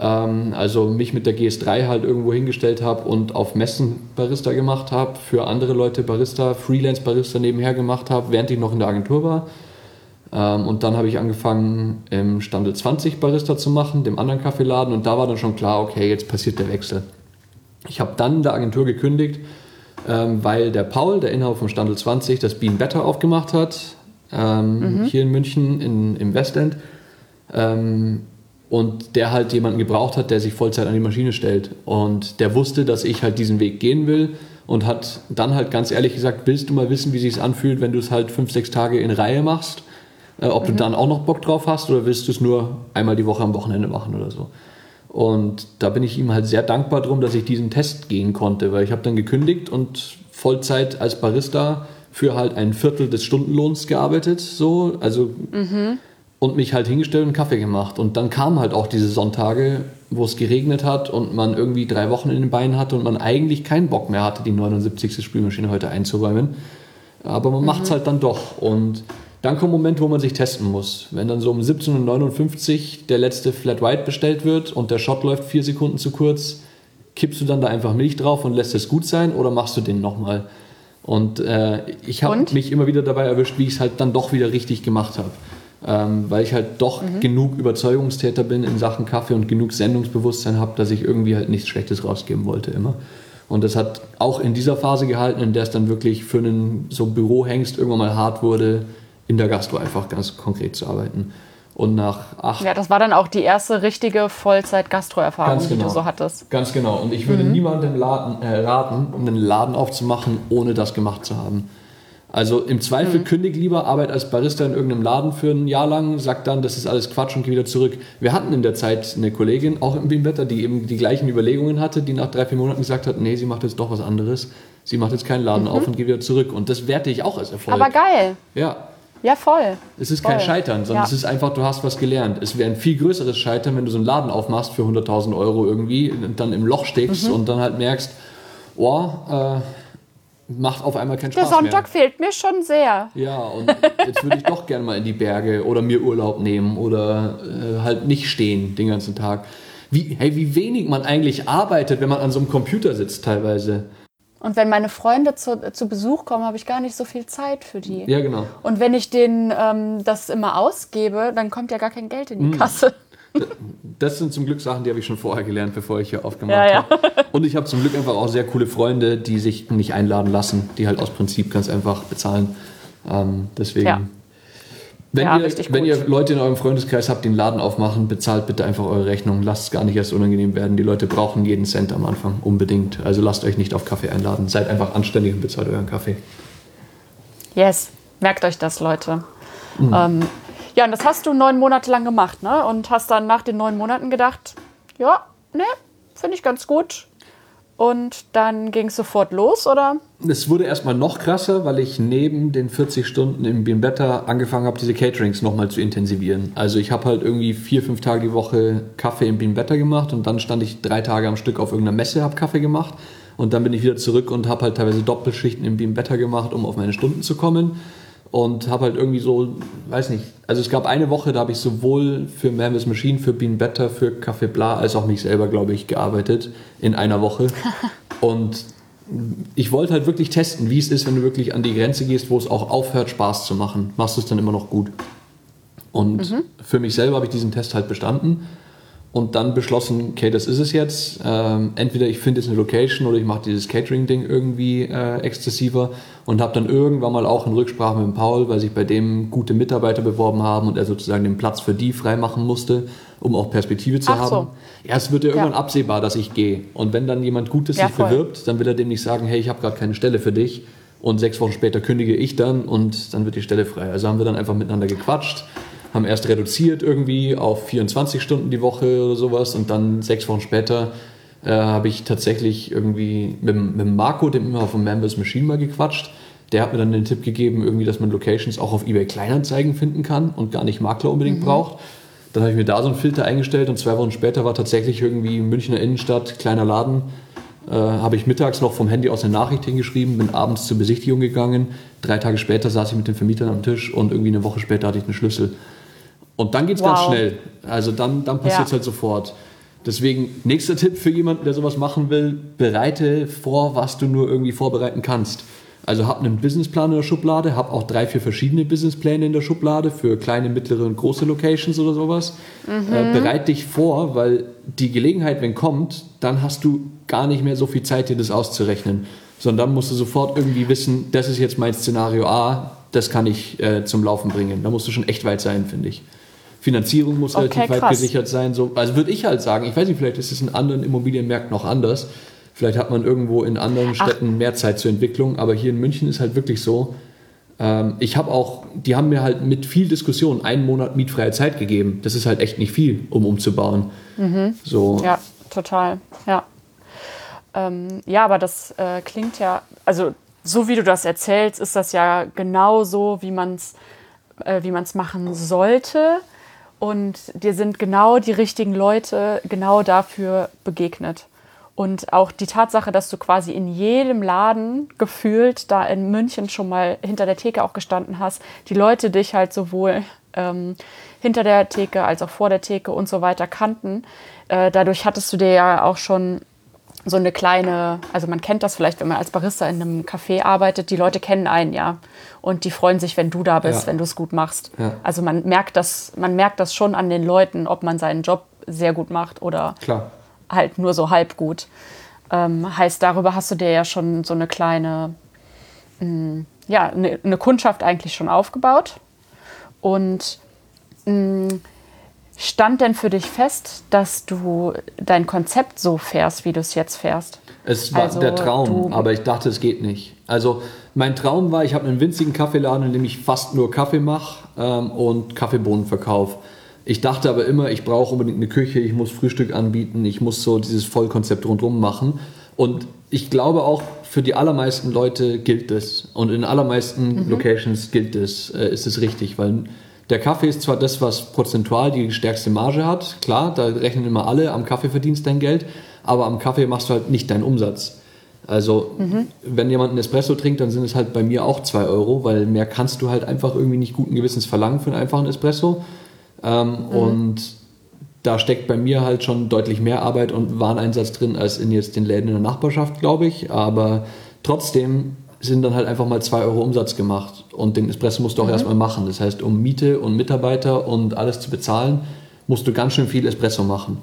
ähm, also mich mit der GS3 halt irgendwo hingestellt habe und auf Messen Barista gemacht habe, für andere Leute Barista, Freelance Barista nebenher gemacht habe, während ich noch in der Agentur war. Ähm, und dann habe ich angefangen im Stande 20 Barista zu machen, dem anderen Kaffeeladen und da war dann schon klar, okay, jetzt passiert der Wechsel. Ich habe dann der Agentur gekündigt, ähm, weil der Paul, der Inhaber vom Standel 20, das Bean Better aufgemacht hat, ähm, mhm. hier in München in, im Westend. Und der halt jemanden gebraucht hat, der sich Vollzeit an die Maschine stellt. Und der wusste, dass ich halt diesen Weg gehen will und hat dann halt ganz ehrlich gesagt, willst du mal wissen, wie sich anfühlt, wenn du es halt fünf, sechs Tage in Reihe machst? Äh, ob mhm. du dann auch noch Bock drauf hast oder willst du es nur einmal die Woche am Wochenende machen oder so? Und da bin ich ihm halt sehr dankbar drum, dass ich diesen Test gehen konnte, weil ich habe dann gekündigt und Vollzeit als Barista für halt ein Viertel des Stundenlohns gearbeitet, so, also mhm. und mich halt hingestellt und Kaffee gemacht. Und dann kamen halt auch diese Sonntage, wo es geregnet hat und man irgendwie drei Wochen in den Beinen hatte und man eigentlich keinen Bock mehr hatte, die 79. Spülmaschine heute einzuräumen. Aber man mhm. macht es halt dann doch. Und dann kommt ein Moment, wo man sich testen muss. Wenn dann so um 17.59 Uhr der letzte Flat White bestellt wird und der Shot läuft vier Sekunden zu kurz, kippst du dann da einfach Milch drauf und lässt es gut sein oder machst du den nochmal? Und äh, ich habe mich immer wieder dabei erwischt, wie ich es halt dann doch wieder richtig gemacht habe. Ähm, weil ich halt doch mhm. genug Überzeugungstäter bin in Sachen Kaffee und genug Sendungsbewusstsein habe, dass ich irgendwie halt nichts Schlechtes rausgeben wollte immer. Und das hat auch in dieser Phase gehalten, in der es dann wirklich für einen so Bürohengst irgendwann mal hart wurde, in der Gastro einfach ganz konkret zu arbeiten. Und nach acht. Ja, das war dann auch die erste richtige Vollzeit-Gastro-Erfahrung, genau. die du genau. so hattest. Ganz genau. Und ich würde mhm. niemandem Laden, äh, raten, einen Laden aufzumachen, ohne das gemacht zu haben. Also im Zweifel mhm. kündig lieber Arbeit als Barista in irgendeinem Laden für ein Jahr lang, sagt dann, das ist alles Quatsch und geh wieder zurück. Wir hatten in der Zeit eine Kollegin, auch im Bienenwetter, die eben die gleichen Überlegungen hatte, die nach drei, vier Monaten gesagt hat, nee, sie macht jetzt doch was anderes. Sie macht jetzt keinen Laden mhm. auf und geht wieder zurück. Und das werte ich auch als Erfolg. Aber geil. Ja, ja, voll. Es ist voll. kein Scheitern, sondern ja. es ist einfach, du hast was gelernt. Es wäre ein viel größeres Scheitern, wenn du so einen Laden aufmachst für 100.000 Euro irgendwie und dann im Loch steckst mhm. und dann halt merkst, oh, äh, macht auf einmal keinen Spaß Der Sonntag mehr. fehlt mir schon sehr. Ja, und jetzt würde ich doch gerne mal in die Berge oder mir Urlaub nehmen oder äh, halt nicht stehen den ganzen Tag. Wie, hey, wie wenig man eigentlich arbeitet, wenn man an so einem Computer sitzt teilweise. Und wenn meine Freunde zu, zu Besuch kommen, habe ich gar nicht so viel Zeit für die. Ja, genau. Und wenn ich denen ähm, das immer ausgebe, dann kommt ja gar kein Geld in die mhm. Kasse. Das sind zum Glück Sachen, die habe ich schon vorher gelernt, bevor ich hier aufgemacht ja, ja. habe. Und ich habe zum Glück einfach auch sehr coole Freunde, die sich nicht einladen lassen, die halt aus Prinzip ganz einfach bezahlen. Ähm, deswegen ja. Wenn, ja, ihr, wenn ihr Leute in eurem Freundeskreis habt, die einen Laden aufmachen, bezahlt bitte einfach eure Rechnung. Lasst es gar nicht erst unangenehm werden. Die Leute brauchen jeden Cent am Anfang, unbedingt. Also lasst euch nicht auf Kaffee einladen. Seid einfach anständig und bezahlt euren Kaffee. Yes, merkt euch das, Leute. Mhm. Ähm, ja, und das hast du neun Monate lang gemacht, ne? Und hast dann nach den neun Monaten gedacht, ja, ne, finde ich ganz gut. Und dann ging es sofort los, oder? Es wurde erstmal noch krasser, weil ich neben den 40 Stunden im Better angefangen habe, diese Caterings nochmal zu intensivieren. Also ich habe halt irgendwie vier, fünf Tage die Woche Kaffee im Better gemacht und dann stand ich drei Tage am Stück auf irgendeiner Messe, habe Kaffee gemacht und dann bin ich wieder zurück und habe halt teilweise Doppelschichten im Better gemacht, um auf meine Stunden zu kommen und habe halt irgendwie so, weiß nicht, also es gab eine Woche, da habe ich sowohl für Mammoth Machine, für Bean Better, für Café Bla, als auch mich selber, glaube ich, gearbeitet in einer Woche. und ich wollte halt wirklich testen, wie es ist, wenn du wirklich an die Grenze gehst, wo es auch aufhört, Spaß zu machen. Machst du es dann immer noch gut? Und mhm. für mich selber habe ich diesen Test halt bestanden und dann beschlossen, okay, das ist es jetzt. Ähm, entweder ich finde jetzt eine Location oder ich mache dieses Catering-Ding irgendwie äh, exzessiver und habe dann irgendwann mal auch in Rücksprache mit dem Paul, weil sich bei dem gute Mitarbeiter beworben haben und er sozusagen den Platz für die freimachen musste, um auch Perspektive zu Ach haben. So. Ja, es wird ja irgendwann ja. absehbar, dass ich gehe. Und wenn dann jemand Gutes ja, sich voll. bewirbt, dann will er dem nicht sagen, hey, ich habe gerade keine Stelle für dich. Und sechs Wochen später kündige ich dann und dann wird die Stelle frei. Also haben wir dann einfach miteinander gequatscht haben erst reduziert irgendwie auf 24 Stunden die Woche oder sowas und dann sechs Wochen später äh, habe ich tatsächlich irgendwie mit, mit Marco, dem immer von Members Machine mal gequatscht. Der hat mir dann den Tipp gegeben, irgendwie, dass man Locations auch auf eBay Kleinanzeigen finden kann und gar nicht Makler unbedingt mhm. braucht. Dann habe ich mir da so einen Filter eingestellt und zwei Wochen später war tatsächlich irgendwie Münchner Innenstadt, kleiner Laden. Äh, habe ich mittags noch vom Handy aus eine Nachricht hingeschrieben, bin abends zur Besichtigung gegangen. Drei Tage später saß ich mit den Vermietern am Tisch und irgendwie eine Woche später hatte ich einen Schlüssel. Und dann geht es wow. ganz schnell. Also dann, dann passiert es ja. halt sofort. Deswegen, nächster Tipp für jemanden, der sowas machen will, bereite vor, was du nur irgendwie vorbereiten kannst. Also habe einen Businessplan in der Schublade, habe auch drei, vier verschiedene Businesspläne in der Schublade für kleine, mittlere und große Locations oder sowas. Mhm. Äh, bereit dich vor, weil die Gelegenheit, wenn kommt, dann hast du gar nicht mehr so viel Zeit, dir das auszurechnen. Sondern dann musst du sofort irgendwie wissen, das ist jetzt mein Szenario A, das kann ich äh, zum Laufen bringen. Da musst du schon echt weit sein, finde ich. Finanzierung muss okay, relativ weit gesichert sein. So, also würde ich halt sagen, ich weiß nicht, vielleicht ist es in anderen Immobilienmärkten noch anders. Vielleicht hat man irgendwo in anderen Städten Ach. mehr Zeit zur Entwicklung, aber hier in München ist halt wirklich so. Ähm, ich habe auch, die haben mir halt mit viel Diskussion einen Monat mietfreie Zeit gegeben. Das ist halt echt nicht viel, um umzubauen. Mhm. So. Ja, total. Ja. Ähm, ja, aber das äh, klingt ja, also so wie du das erzählst, ist das ja genau so, wie man es äh, wie machen sollte. Und dir sind genau die richtigen Leute genau dafür begegnet. Und auch die Tatsache, dass du quasi in jedem Laden gefühlt da in München schon mal hinter der Theke auch gestanden hast, die Leute dich halt sowohl ähm, hinter der Theke als auch vor der Theke und so weiter kannten. Äh, dadurch hattest du dir ja auch schon so eine kleine, also man kennt das vielleicht, wenn man als Barista in einem Café arbeitet, die Leute kennen einen ja und die freuen sich, wenn du da bist, ja. wenn du es gut machst. Ja. Also man merkt das, man merkt das schon an den Leuten, ob man seinen Job sehr gut macht oder Klar halt nur so halb gut. Ähm, heißt, darüber hast du dir ja schon so eine kleine, mh, mm, ja, eine, eine, Kundschaft eigentlich schon aufgebaut. Und mh, mm, stand denn für dich fest, dass du dein Konzept so fährst, wie du es jetzt fährst? Es war also, der Traum, aber ich dachte, es geht nicht. Also mein Traum war, ich habe einen winzigen Kaffeeladen, in dem ich fast nur Kaffee mache ähm, und Kaffeebohnen verkaufe. Ich dachte aber immer, ich brauche unbedingt eine Küche, ich muss Frühstück anbieten, ich muss so dieses Vollkonzept rundherum machen. Und ich glaube auch, für die allermeisten Leute gilt das. Und in allermeisten mhm. Locations gilt das, äh, ist es richtig, weil der Kaffee ist zwar das, was prozentual die stärkste Marge hat, klar, da rechnen immer alle, am Kaffee verdienst dein Geld, aber am Kaffee machst du halt nicht deinen Umsatz. Also, mhm. wenn jemand einen Espresso trinkt, dann sind es halt bei mir auch 2 Euro, weil mehr kannst du halt einfach irgendwie nicht guten Gewissens verlangen für einen einfachen Espresso. Ähm, mhm. Und da steckt bei mir halt schon deutlich mehr Arbeit und Wareneinsatz drin als in jetzt den Läden in der Nachbarschaft, glaube ich. Aber trotzdem sind dann halt einfach mal 2 Euro Umsatz gemacht. Und den Espresso musst du auch mhm. erstmal machen. Das heißt, um Miete und Mitarbeiter und alles zu bezahlen, musst du ganz schön viel Espresso machen.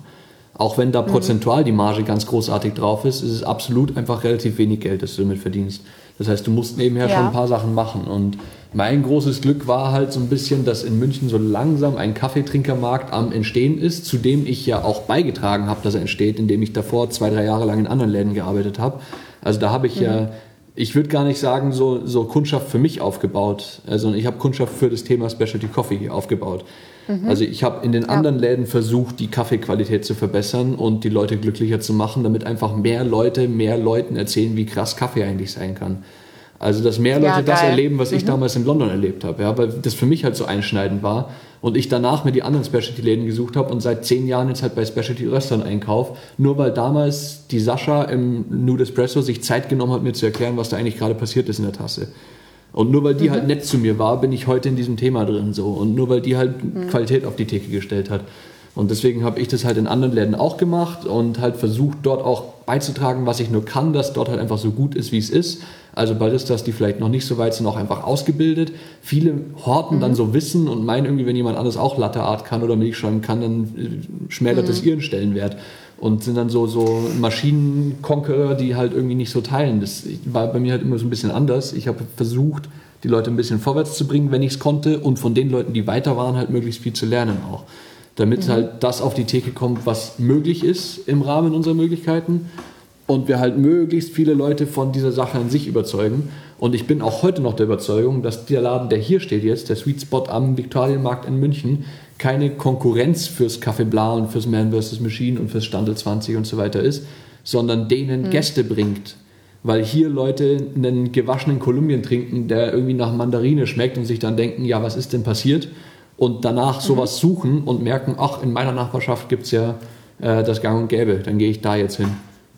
Auch wenn da mhm. prozentual die Marge ganz großartig drauf ist, ist es absolut einfach relativ wenig Geld, das du damit verdienst. Das heißt, du musst nebenher ja. schon ein paar Sachen machen. Und mein großes Glück war halt so ein bisschen, dass in München so langsam ein Kaffeetrinkermarkt am Entstehen ist, zu dem ich ja auch beigetragen habe, dass er entsteht, indem ich davor zwei, drei Jahre lang in anderen Läden gearbeitet habe. Also da habe ich mhm. ja, ich würde gar nicht sagen, so, so Kundschaft für mich aufgebaut. Also ich habe Kundschaft für das Thema Specialty Coffee aufgebaut. Mhm. Also ich habe in den ja. anderen Läden versucht, die Kaffeequalität zu verbessern und die Leute glücklicher zu machen, damit einfach mehr Leute mehr Leuten erzählen, wie krass Kaffee eigentlich sein kann. Also, dass mehr Leute ja, das erleben, was mhm. ich damals in London erlebt habe, ja, weil das für mich halt so einschneidend war und ich danach mir die anderen Specialty-Läden gesucht habe und seit zehn Jahren jetzt halt bei Specialty-Röstern einkaufe, nur weil damals die Sascha im Nude Espresso sich Zeit genommen hat, mir zu erklären, was da eigentlich gerade passiert ist in der Tasse. Und nur weil die mhm. halt nett zu mir war, bin ich heute in diesem Thema drin so. Und nur weil die halt mhm. Qualität auf die Theke gestellt hat. Und deswegen habe ich das halt in anderen Läden auch gemacht und halt versucht, dort auch beizutragen, was ich nur kann, dass dort halt einfach so gut ist, wie es ist. Also Baristas, die vielleicht noch nicht so weit sind, auch einfach ausgebildet. Viele horten mhm. dann so Wissen und meinen irgendwie, wenn jemand anderes auch Latte Art kann oder Milch schäumen kann, dann äh, schmälert mhm. das ihren Stellenwert. Und sind dann so, so Maschinenkonqueror, die halt irgendwie nicht so teilen. Das war bei mir halt immer so ein bisschen anders. Ich habe versucht, die Leute ein bisschen vorwärts zu bringen, wenn ich es konnte, und von den Leuten, die weiter waren, halt möglichst viel zu lernen auch damit mhm. halt das auf die Theke kommt, was möglich ist im Rahmen unserer Möglichkeiten und wir halt möglichst viele Leute von dieser Sache an sich überzeugen. Und ich bin auch heute noch der Überzeugung, dass der Laden, der hier steht jetzt, der Sweet Spot am Viktualienmarkt in München, keine Konkurrenz fürs Café Bla und fürs Man vs. Machine und fürs Standel 20 und so weiter ist, sondern denen mhm. Gäste bringt. Weil hier Leute einen gewaschenen Kolumbien trinken, der irgendwie nach Mandarine schmeckt und sich dann denken, ja, was ist denn passiert? und danach sowas mhm. suchen und merken, ach, in meiner Nachbarschaft gibt es ja äh, das Gang und Gäbe, dann gehe ich da jetzt hin.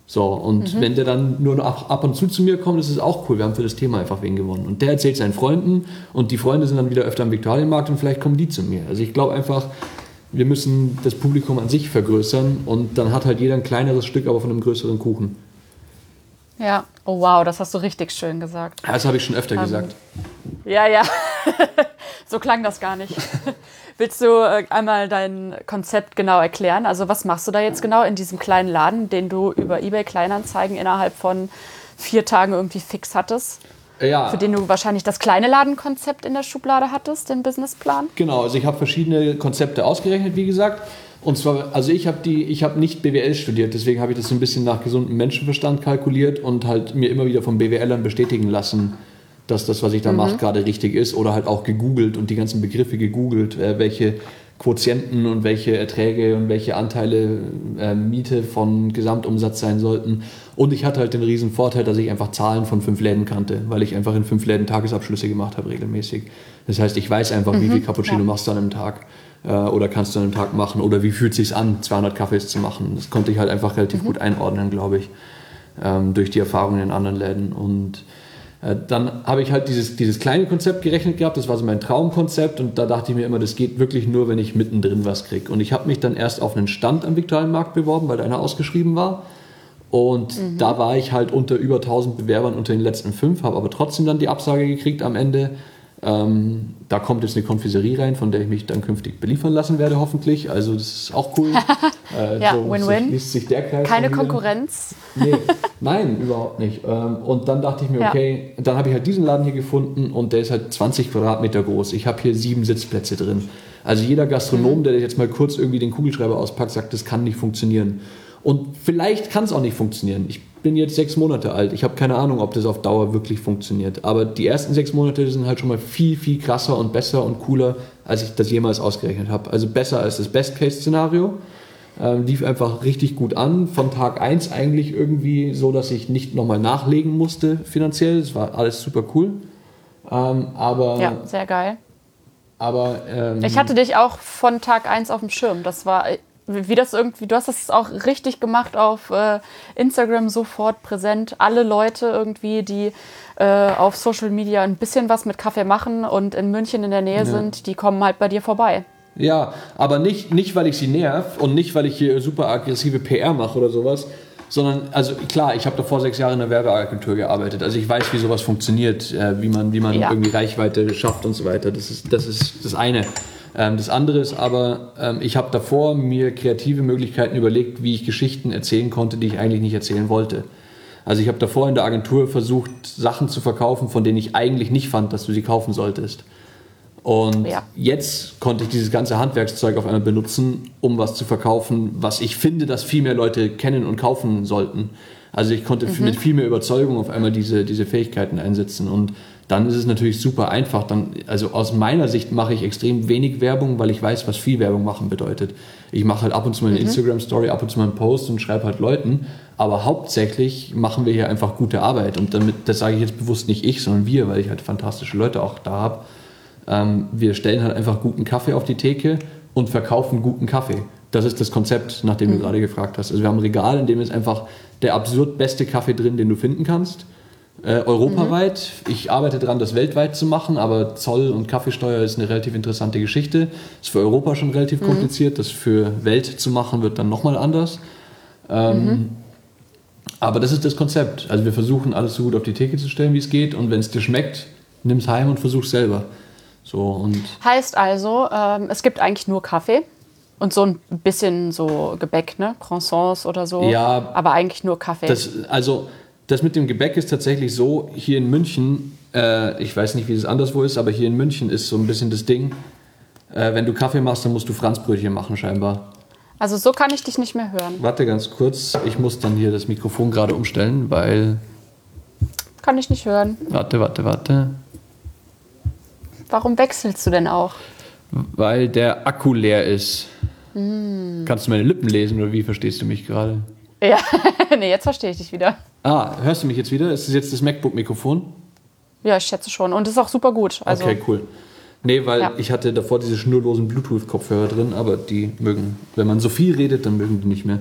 So, und mhm. wenn der dann nur noch ab und zu zu mir kommt, ist es auch cool. Wir haben für das Thema einfach wen gewonnen. Und der erzählt seinen Freunden und die Freunde sind dann wieder öfter am Viktualienmarkt und vielleicht kommen die zu mir. Also ich glaube einfach, wir müssen das Publikum an sich vergrößern und dann hat halt jeder ein kleineres Stück, aber von einem größeren Kuchen. Ja, oh wow, das hast du richtig schön gesagt. Das habe ich schon öfter Ähm, gesagt. Ja, ja. so klang das gar nicht. Willst du äh, einmal dein Konzept genau erklären? Also was machst du da jetzt genau in diesem kleinen Laden, den du über eBay Kleinanzeigen innerhalb von vier Tagen irgendwie fix hattest? Ja, Für den du wahrscheinlich das kleine Ladenkonzept in der Schublade hattest, den Businessplan? Genau, also ich habe verschiedene Konzepte ausgerechnet, wie gesagt. Und zwar, also ich habe die, ich habe nicht BWL studiert, deswegen habe ich das so ein bisschen nach gesundem Menschenverstand kalkuliert und halt mir immer wieder von BWLern bestätigen lassen, dass das, was ich da mache, gerade richtig ist. Oder halt auch gegoogelt und die ganzen Begriffe gegoogelt, äh, welche Quotienten und welche Erträge und welche Anteile äh, Miete von Gesamtumsatz sein sollten. Und ich hatte halt den riesen Vorteil, dass ich einfach Zahlen von fünf Läden kannte, weil ich einfach in fünf Läden Tagesabschlüsse gemacht habe regelmäßig. Das heißt, ich weiß einfach, wie viel Cappuccino ja. machst du an einem Tag äh, oder kannst du an einem Tag machen oder wie fühlt es sich an, 200 Kaffees zu machen. Das konnte ich halt einfach relativ gut einordnen, glaube ich, ähm, durch die Erfahrungen in anderen Läden. Und dann habe ich halt dieses, dieses kleine Konzept gerechnet gehabt, das war so mein Traumkonzept und da dachte ich mir immer, das geht wirklich nur, wenn ich mittendrin was kriege. Und ich habe mich dann erst auf einen Stand am Viktualienmarkt beworben, weil da einer ausgeschrieben war. Und da war ich halt unter über 1000 Bewerbern unter den letzten fünf, habe aber trotzdem dann die Absage gekriegt am Ende. Ähm, da kommt jetzt eine Konfiserie rein, von der ich mich dann künftig beliefern lassen werde, hoffentlich. Also das ist auch cool. Äh, Ja, so win-win. Keine. Konkurrenz. Nee, nein, überhaupt nicht. Ähm, Und dann dachte ich mir, Ja. okay, dann habe ich halt diesen Laden hier gefunden und der ist halt 20 Quadratmeter groß. Ich habe hier sieben Sitzplätze drin. Also jeder Gastronom, Mhm. der jetzt mal kurz irgendwie den Kugelschreiber auspackt, sagt, das kann nicht funktionieren. Und vielleicht kann es auch nicht funktionieren. Ich bin jetzt sechs Monate alt. Ich habe keine Ahnung, ob das auf Dauer wirklich funktioniert. Aber die ersten sechs Monate sind halt schon mal viel, viel krasser und besser und cooler, als ich das jemals ausgerechnet habe. Also besser als das Best-Case-Szenario. Ähm, lief einfach richtig gut an. Von Tag 1 eigentlich irgendwie so, dass ich nicht nochmal nachlegen musste finanziell. Es war alles super cool. Ähm, aber Ja, sehr geil. aber ähm, Ich hatte dich auch von Tag 1 auf dem Schirm. Das war, äh, wie das irgendwie, du hast das auch richtig gemacht auf äh, Instagram sofort präsent. Alle Leute irgendwie, die äh, auf Social Media ein bisschen was mit Kaffee machen und in München in der Nähe sind, die kommen halt bei dir vorbei. Ja, aber nicht, nicht weil ich sie nerv und nicht, weil ich hier super aggressive PR mache oder sowas, sondern, also klar, ich habe davor sechs Jahre in einer Werbeagentur gearbeitet. Also ich weiß, wie sowas funktioniert, äh, wie man, wie man Ja. irgendwie Reichweite schafft und so weiter. Das ist das, ist das eine. Ähm, das andere ist aber, ähm, ich habe davor mir kreative Möglichkeiten überlegt, wie ich Geschichten erzählen konnte, die ich eigentlich nicht erzählen wollte. Also ich habe davor in der Agentur versucht, Sachen zu verkaufen, von denen ich eigentlich nicht fand, dass du sie kaufen solltest. Und Ja. jetzt konnte ich dieses ganze Handwerkszeug auf einmal benutzen, um was zu verkaufen, was ich finde, dass viel mehr Leute kennen und kaufen sollten. Also ich konnte mit viel mehr Überzeugung auf einmal diese, diese Fähigkeiten einsetzen. Und dann ist es natürlich super einfach. Dann, also aus meiner Sicht mache ich extrem wenig Werbung, weil ich weiß, was viel Werbung machen bedeutet. Ich mache halt ab und zu mal eine Instagram-Story, ab und zu mal einen Post und schreibe halt Leuten. Aber hauptsächlich machen wir hier einfach gute Arbeit. Und damit, das sage ich jetzt bewusst nicht ich, sondern wir, weil ich halt fantastische Leute auch da habe. Ähm, wir stellen halt einfach guten Kaffee auf die Theke und verkaufen guten Kaffee. Das ist das Konzept, nach dem du gerade gefragt hast. Also wir haben ein Regal, in dem ist einfach der absurd beste Kaffee drin, den du finden kannst. Äh, europaweit. Ich arbeite daran, das weltweit zu machen, aber Zoll und Kaffeesteuer ist eine relativ interessante Geschichte. Ist für Europa schon relativ kompliziert. Das für Welt zu machen wird dann nochmal anders. Ähm, Aber das ist das Konzept. Also wir versuchen alles so gut auf die Theke zu stellen, wie es geht. Und wenn es dir schmeckt, nimm es heim und versuch selber. So und Heißt also, ähm, es gibt eigentlich nur Kaffee und so ein bisschen so Gebäck, ne? Croissants oder so. Ja. Aber eigentlich nur Kaffee. Das, also, das mit dem Gebäck ist tatsächlich so, hier in München, äh, ich weiß nicht, wie es anderswo ist, aber hier in München ist so ein bisschen das Ding, äh, wenn du Kaffee machst, dann musst du Franzbrötchen machen scheinbar. also so kann ich dich nicht mehr hören. Warte ganz kurz, ich muss dann hier das Mikrofon gerade umstellen, weil... Kann ich nicht hören. Warte, warte, warte. Warum wechselst du denn auch? Weil der Akku leer ist. Kannst du meine Lippen lesen oder wie verstehst du mich gerade? Ja, nee, jetzt verstehe ich dich wieder. Ah, hörst du mich jetzt wieder? Ist das jetzt das MacBook-Mikrofon? Ja, ich schätze schon. Und ist auch super gut. Also, okay, cool. Nee, weil Ja. ich hatte davor diese schnurlosen Bluetooth-Kopfhörer drin, aber die mögen, wenn man so viel redet, dann mögen die nicht mehr.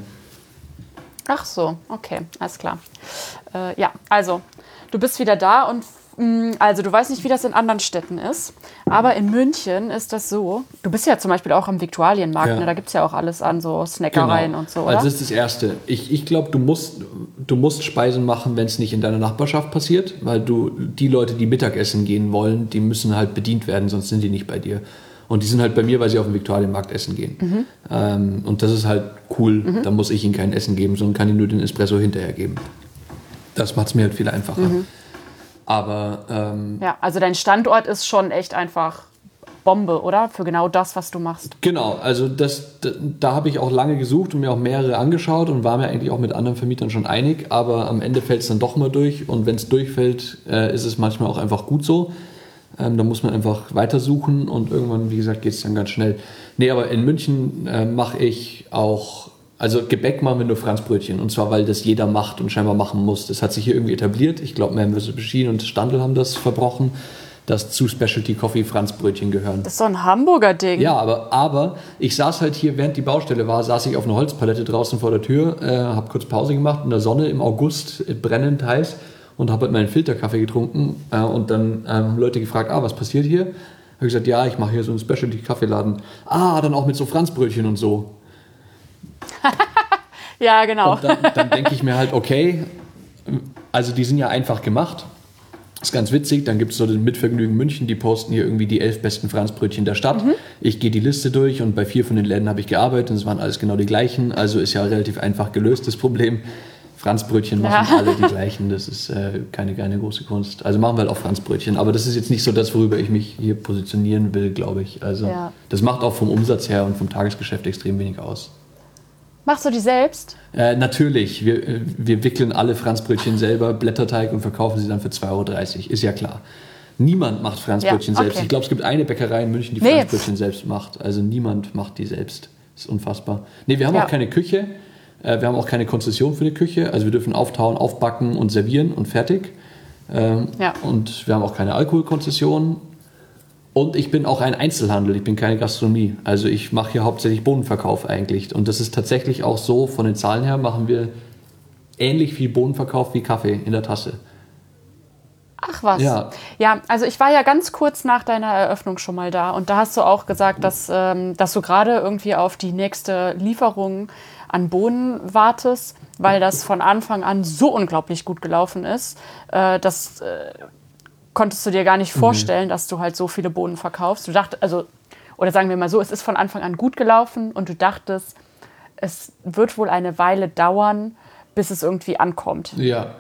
Ach so, okay, alles klar. Äh, ja, also, du bist wieder da und Also du weißt nicht, wie das in anderen Städten ist, aber in München ist das so. Du bist ja zum Beispiel auch am Viktualienmarkt, Ja. ne? da gibt es ja auch alles an so Snackereien und so, oder? Also das ist das Erste. Ich, ich glaube, du musst, du musst Speisen machen, wenn es nicht in deiner Nachbarschaft passiert, weil du die Leute, die Mittagessen gehen wollen, die müssen halt bedient werden, sonst sind die nicht bei dir. Und die sind halt bei mir, weil sie auf dem Viktualienmarkt essen gehen. Mhm. Ähm, und das ist halt cool. Da muss ich ihnen kein Essen geben, sondern kann ihnen nur den Espresso hinterher geben. Das macht es mir halt viel einfacher. Mhm. Aber ähm, ja, also dein Standort ist schon echt einfach Bombe, oder? Für genau das, was du machst. Genau, also das, da, da habe ich auch lange gesucht und mir auch mehrere angeschaut und war mir eigentlich auch mit anderen Vermietern schon einig, aber am Ende fällt es dann doch mal durch und wenn es durchfällt, äh, ist es manchmal auch einfach gut so. Ähm, da muss man einfach weitersuchen und irgendwann, wie gesagt, geht es dann ganz schnell. Nee, aber in München äh, mache ich auch, also Gebäck machen wir nur Franzbrötchen und zwar, weil das jeder macht und scheinbar machen muss. Das hat sich hier irgendwie etabliert. Ich glaube, Memphis Machine und Standel haben das verbrochen, dass zu Specialty Coffee Franzbrötchen gehören. Das ist so ein Hamburger Ding. Ja, aber, aber ich saß halt hier, während die Baustelle war, saß ich auf einer Holzpalette draußen vor der Tür, äh, habe kurz Pause gemacht in der Sonne im August, äh, brennend heiß und habe halt meinen Filterkaffee getrunken äh, und dann ähm, haben Leute gefragt, ah, was passiert hier? Habe gesagt, ja, ich mache hier so einen Specialty-Kaffeeladen. Ah, dann auch mit so Franzbrötchen und so. Ja, genau. Und dann, dann denke ich mir halt, okay, also die sind ja einfach gemacht. ist ganz witzig, dann gibt es so den Mitvergnügen München, die posten hier irgendwie die elf besten Franzbrötchen der Stadt. Ich gehe die Liste durch und bei vier von den Läden habe ich gearbeitet und es waren alles genau die gleichen. Also ist ja relativ einfach gelöst das Problem. Franzbrötchen machen Ja. alle die gleichen, das ist äh, keine, keine große Kunst. Also machen wir halt auch Franzbrötchen, aber das ist jetzt nicht so das, worüber ich mich hier positionieren will, glaube ich. Also Ja. das macht auch vom Umsatz her und vom Tagesgeschäft extrem wenig aus. Machst du die selbst? Äh, natürlich, wir, äh, wir wickeln alle Franzbrötchen selber, Blätterteig und verkaufen sie dann für 2,30 Euro. Ist ja klar. Niemand macht Franzbrötchen Ja, selbst. okay. Ich glaube, es gibt eine Bäckerei in München, die Nee. Franzbrötchen selbst macht. Also niemand macht die selbst. Ist unfassbar. Nee, wir haben Ja. auch keine Küche. Äh, wir haben auch keine Konzession für eine Küche. Also wir dürfen auftauen, aufbacken und servieren und fertig. Ähm, Ja. Und wir haben auch keine Alkoholkonzession. Und ich bin auch ein Einzelhandel, ich bin keine Gastronomie. Also ich mache hier hauptsächlich Bohnenverkauf eigentlich. Und das ist tatsächlich auch so, von den Zahlen her machen wir ähnlich viel Bohnenverkauf wie Kaffee in der Tasse. Ach was. Ja. Ja, also ich war ja ganz kurz nach deiner Eröffnung schon mal da und da hast du auch gesagt, dass, ähm, dass du gerade irgendwie auf die nächste Lieferung an Bohnen wartest, weil das von Anfang an so unglaublich gut gelaufen ist. Äh, das äh, konntest du dir gar nicht vorstellen, dass du halt so viele Bohnen verkaufst. Du dachtest, also, oder sagen wir mal so, es ist von Anfang an gut gelaufen und du dachtest, es wird wohl eine Weile dauern, bis es irgendwie ankommt, Ja.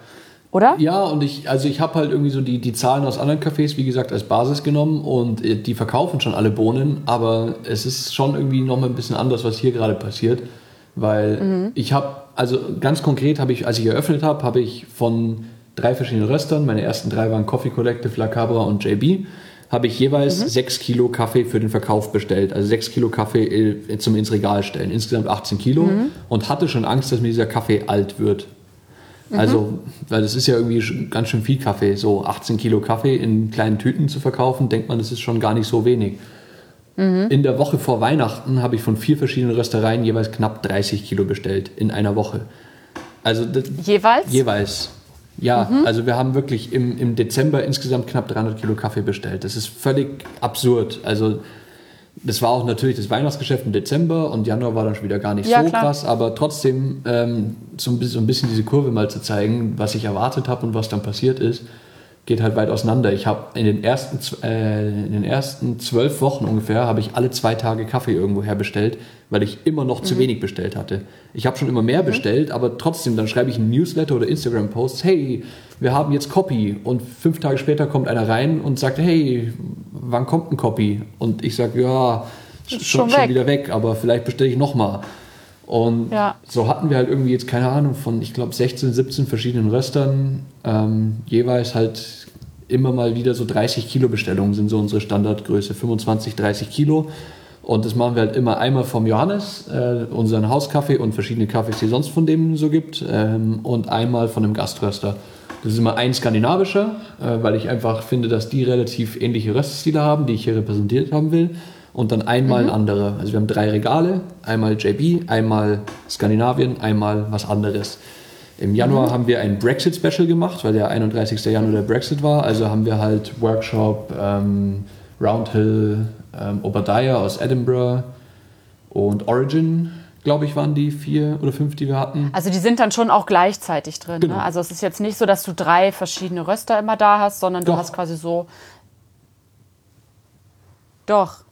oder? Ja, und ich, also ich habe halt irgendwie so die, die Zahlen aus anderen Cafés, wie gesagt, als Basis genommen und äh, die verkaufen schon alle Bohnen, aber es ist schon irgendwie nochmal ein bisschen anders, was hier gerade passiert, weil ich habe, also ganz konkret habe ich, als ich eröffnet habe, habe ich von drei verschiedenen Röstern, meine ersten drei waren Coffee Collective, La Cabra und JB, habe ich jeweils sechs Kilo Kaffee für den Verkauf bestellt. Also sechs Kilo Kaffee äh, zum ins Regal stellen. Insgesamt 18 Kilo. Und hatte schon Angst, dass mir dieser Kaffee alt wird. Also, weil das ist ja irgendwie ganz schön viel Kaffee. So 18 Kilo Kaffee in kleinen Tüten zu verkaufen, denkt man, das ist schon gar nicht so wenig. In der Woche vor Weihnachten habe ich von vier verschiedenen Röstereien jeweils knapp 30 Kilo bestellt in einer Woche. Also das, Jeweils? jeweils. Ja, also wir haben wirklich im, im Dezember insgesamt knapp 300 Kilo Kaffee bestellt. Das ist völlig absurd. Also das war auch natürlich das Weihnachtsgeschäft im Dezember und Januar war dann schon wieder gar nicht Ja, so klar. krass, aber trotzdem ähm, so, ein bisschen, so ein bisschen diese Kurve mal zu zeigen, was ich erwartet habe und was dann passiert ist, geht halt weit auseinander. Ich habe in den ersten äh, in den ersten zwölf Wochen ungefähr habe ich alle zwei Tage Kaffee irgendwo her bestellt, weil ich immer noch Mhm. zu wenig bestellt hatte. Ich habe schon immer mehr bestellt, aber trotzdem dann schreibe ich einen Newsletter oder Instagram Posts, hey, wir haben jetzt Copy und fünf Tage später kommt einer rein und sagt, hey, wann kommt ein Copy? Und ich sage, ja, schon, schon schon weg. wieder weg, aber vielleicht bestelle ich noch mal. Und Ja. so hatten wir halt irgendwie jetzt, keine Ahnung, von, ich glaube, 16, 17 verschiedenen Röstern, ähm, jeweils halt immer mal wieder so 30 Kilo Bestellungen sind so unsere Standardgröße, 25, 30 Kilo. Und das machen wir halt immer einmal vom Johannes, äh, unseren Hauskaffee und verschiedene Kaffees, die es sonst von dem so gibt, ähm, und einmal von einem Gaströster. Das ist immer ein skandinavischer, äh, weil ich einfach finde, dass die relativ ähnliche Röststile haben, die ich hier repräsentiert haben will. Und dann einmal ein anderer. Also wir haben drei Regale, einmal JB, einmal Skandinavien, einmal was anderes. Im Januar haben wir ein Brexit-Special gemacht, weil der 31. Januar der Brexit war. Also haben wir halt Workshop, ähm, Roundhill, ähm, Obadiah aus Edinburgh und Origin, glaube ich, waren die vier oder fünf, die wir hatten. Also die sind dann schon auch gleichzeitig drin. Genau. Ne? Also es ist jetzt nicht so, dass du drei verschiedene Röster immer da hast, sondern du Doch. hast quasi so. Doch.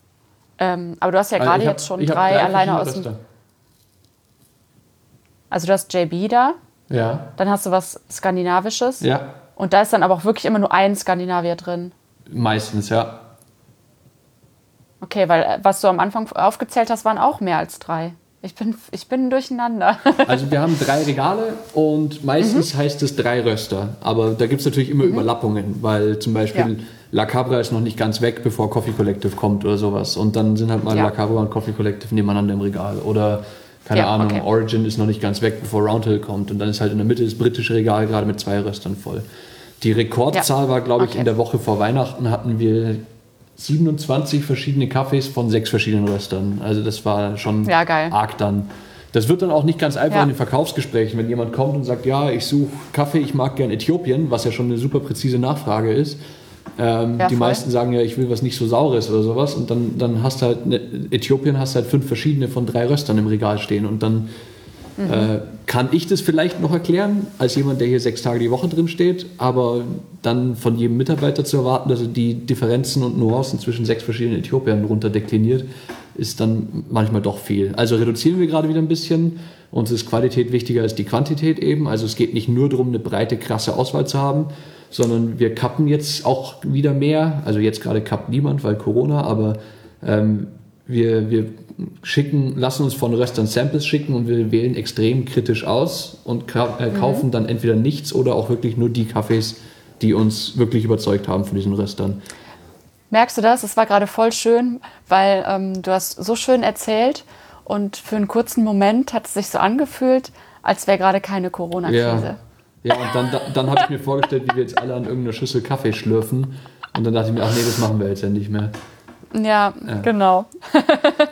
Ähm, aber du hast ja Also gerade jetzt schon hab drei, alleine aus dem. Also du hast JB da, Ja, dann hast du was Skandinavisches. ja, Und da ist dann aber auch wirklich immer nur ein Skandinavier drin. meistens, ja. Okay, weil äh, was du am Anfang aufgezählt hast, waren auch mehr als drei. Ich bin, ich bin durcheinander. Also wir haben drei Regale und meistens Mhm. heißt es drei Röster. Aber da gibt es natürlich immer Überlappungen, weil zum Beispiel Ja. La Cabra ist noch nicht ganz weg, bevor Coffee Collective kommt oder sowas. Und dann sind halt mal Ja. La Cabra und Coffee Collective nebeneinander im Regal. Oder, keine Ja, Ahnung, okay. Origin ist noch nicht ganz weg, bevor Roundhill kommt. Und dann ist halt in der Mitte das britische Regal gerade mit zwei Röstern voll. Die Rekordzahl Ja. war, glaube ich, Okay. in der Woche vor Weihnachten hatten wir 27 verschiedene Kaffees von sechs verschiedenen Röstern. Also das war schon Ja, geil. arg dann. Das wird dann auch nicht ganz einfach Ja. in den Verkaufsgesprächen, wenn jemand kommt und sagt, ja, ich suche Kaffee, ich mag gern Äthiopien, was ja schon eine super präzise Nachfrage ist. Ähm, Ja, die voll. meisten sagen ja, ich will was nicht so Saures oder sowas. Und dann, dann hast du halt, ne, Äthiopien hast halt fünf verschiedene von drei Röstern im Regal stehen. Und dann Mhm. äh, kann ich das vielleicht noch erklären, als jemand, der hier sechs Tage die Woche drin steht. Aber dann von jedem Mitarbeiter zu erwarten, dass er die Differenzen und Nuancen zwischen sechs verschiedenen Äthiopiern runterdekliniert, ist dann manchmal doch viel. Also reduzieren wir gerade wieder ein bisschen. Uns ist Qualität wichtiger als die Quantität eben. Also es geht nicht nur darum, eine breite, krasse Auswahl zu haben, sondern wir kappen jetzt auch wieder mehr. Also jetzt gerade kappt niemand, weil Corona, aber ähm, wir, wir schicken, lassen uns von Röstern Samples schicken und wir wählen extrem kritisch aus und ka äh, kaufen dann entweder nichts oder auch wirklich nur die Kaffees, die uns wirklich überzeugt haben von diesen Röstern. Merkst du das? Es war gerade voll schön, weil ähm, du hast so schön erzählt und für einen kurzen Moment hat es sich so angefühlt, als wäre gerade keine Corona-Krise. Ja, und dann, dann, habe ich mir vorgestellt, wie wir jetzt alle an irgendeiner Schüssel Kaffee schlürfen. Und dann dachte ich mir, ach nee, das machen wir jetzt ja nicht mehr. Ja, genau.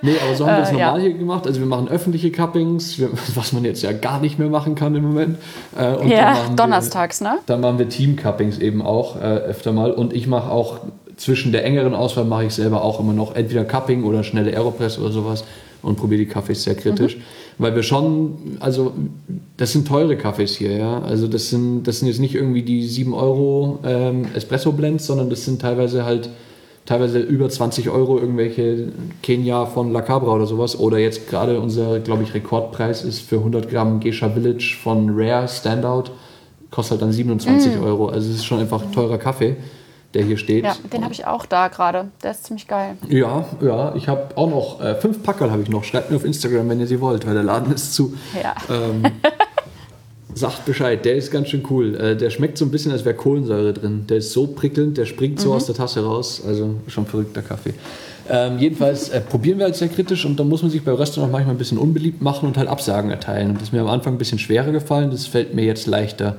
Nee, aber so haben wir es Äh, normal ja. hier gemacht. Also wir machen öffentliche Cuppings, wir, was man jetzt ja gar nicht mehr machen kann im Moment. Äh, Ja, machen wir- donnerstags, ne? Dann machen wir Team-Cuppings eben auch äh, öfter mal. Und ich mache auch zwischen der engeren Auswahl mache ich selber auch immer noch entweder Cupping oder schnelle Aeropress oder sowas und probiere die Kaffees sehr kritisch. Mhm. Weil wir schon, also das sind teure Kaffees hier, ja. Also das sind, das sind jetzt nicht irgendwie die 7 Euro ähm, Espresso-Blends, sondern das sind teilweise halt teilweise über 20 Euro irgendwelche Kenia von La Cabra oder sowas. Oder jetzt gerade unser, glaube ich, Rekordpreis ist für 100 Gramm Geisha Village von Rare Standout. Kostet halt dann 27 Euro. Also es ist schon einfach teurer Kaffee, der hier steht. Ja, den habe ich auch da gerade. Der ist ziemlich geil. Ja, ja, ich habe auch noch äh, fünf Packerl habe ich noch. Schreibt mir auf Instagram, wenn ihr sie wollt, weil der Laden ist zu. Ja. Ähm, sagt Bescheid, der ist ganz schön cool. Äh, der schmeckt so ein bisschen, als wäre Kohlensäure drin. Der ist so prickelnd, der springt so aus der Tasse raus. Also schon verrückter Kaffee. Ähm, jedenfalls äh, probieren wir halt sehr kritisch und da muss man sich bei Röstern auch manchmal ein bisschen unbeliebt machen und halt Absagen erteilen. Und das ist mir am Anfang ein bisschen schwerer gefallen, das fällt mir jetzt leichter.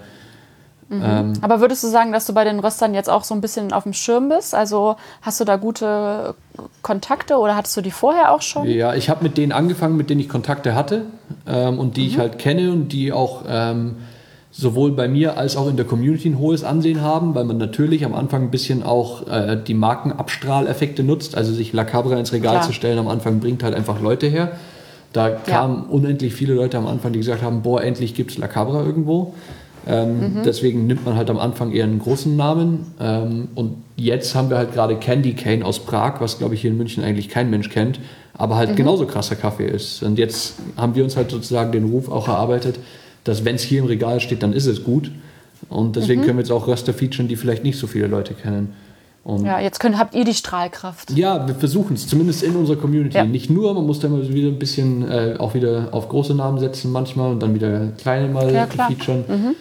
Ähm, Aber würdest du sagen, dass du bei den Röstern jetzt auch so ein bisschen auf dem Schirm bist? Also hast du da gute Kontakte oder hattest du die vorher auch schon? Ja, ich habe mit denen angefangen, mit denen ich Kontakte hatte ähm, und die ich halt kenne und die auch ähm, sowohl bei mir als auch in der Community ein hohes Ansehen haben, weil man natürlich am Anfang ein bisschen auch äh, die Markenabstrahleffekte nutzt. Also sich La Cabra ins Regal Klar. zu stellen am Anfang bringt halt einfach Leute her. Da kamen unendlich viele Leute am Anfang, die gesagt haben, boah, endlich gibt es La Cabra irgendwo. Ähm, Deswegen nimmt man halt am Anfang eher einen großen Namen. Ähm, und jetzt haben wir halt gerade Candy Cane aus Prag, was glaube ich hier in München eigentlich kein Mensch kennt, aber halt genauso krasser Kaffee ist. Und jetzt haben wir uns halt sozusagen den Ruf auch erarbeitet, dass wenn es hier im Regal steht, dann ist es gut. Und deswegen können wir jetzt auch Röster featuren, die vielleicht nicht so viele Leute kennen. Und Ja, jetzt könnt, habt ihr die Strahlkraft. ja, wir versuchen es, zumindest in unserer Community. Ja. Nicht nur, man muss da mal wieder ein bisschen äh, auch wieder auf große Namen setzen manchmal und dann wieder kleine mal Ja, klar. Mhm.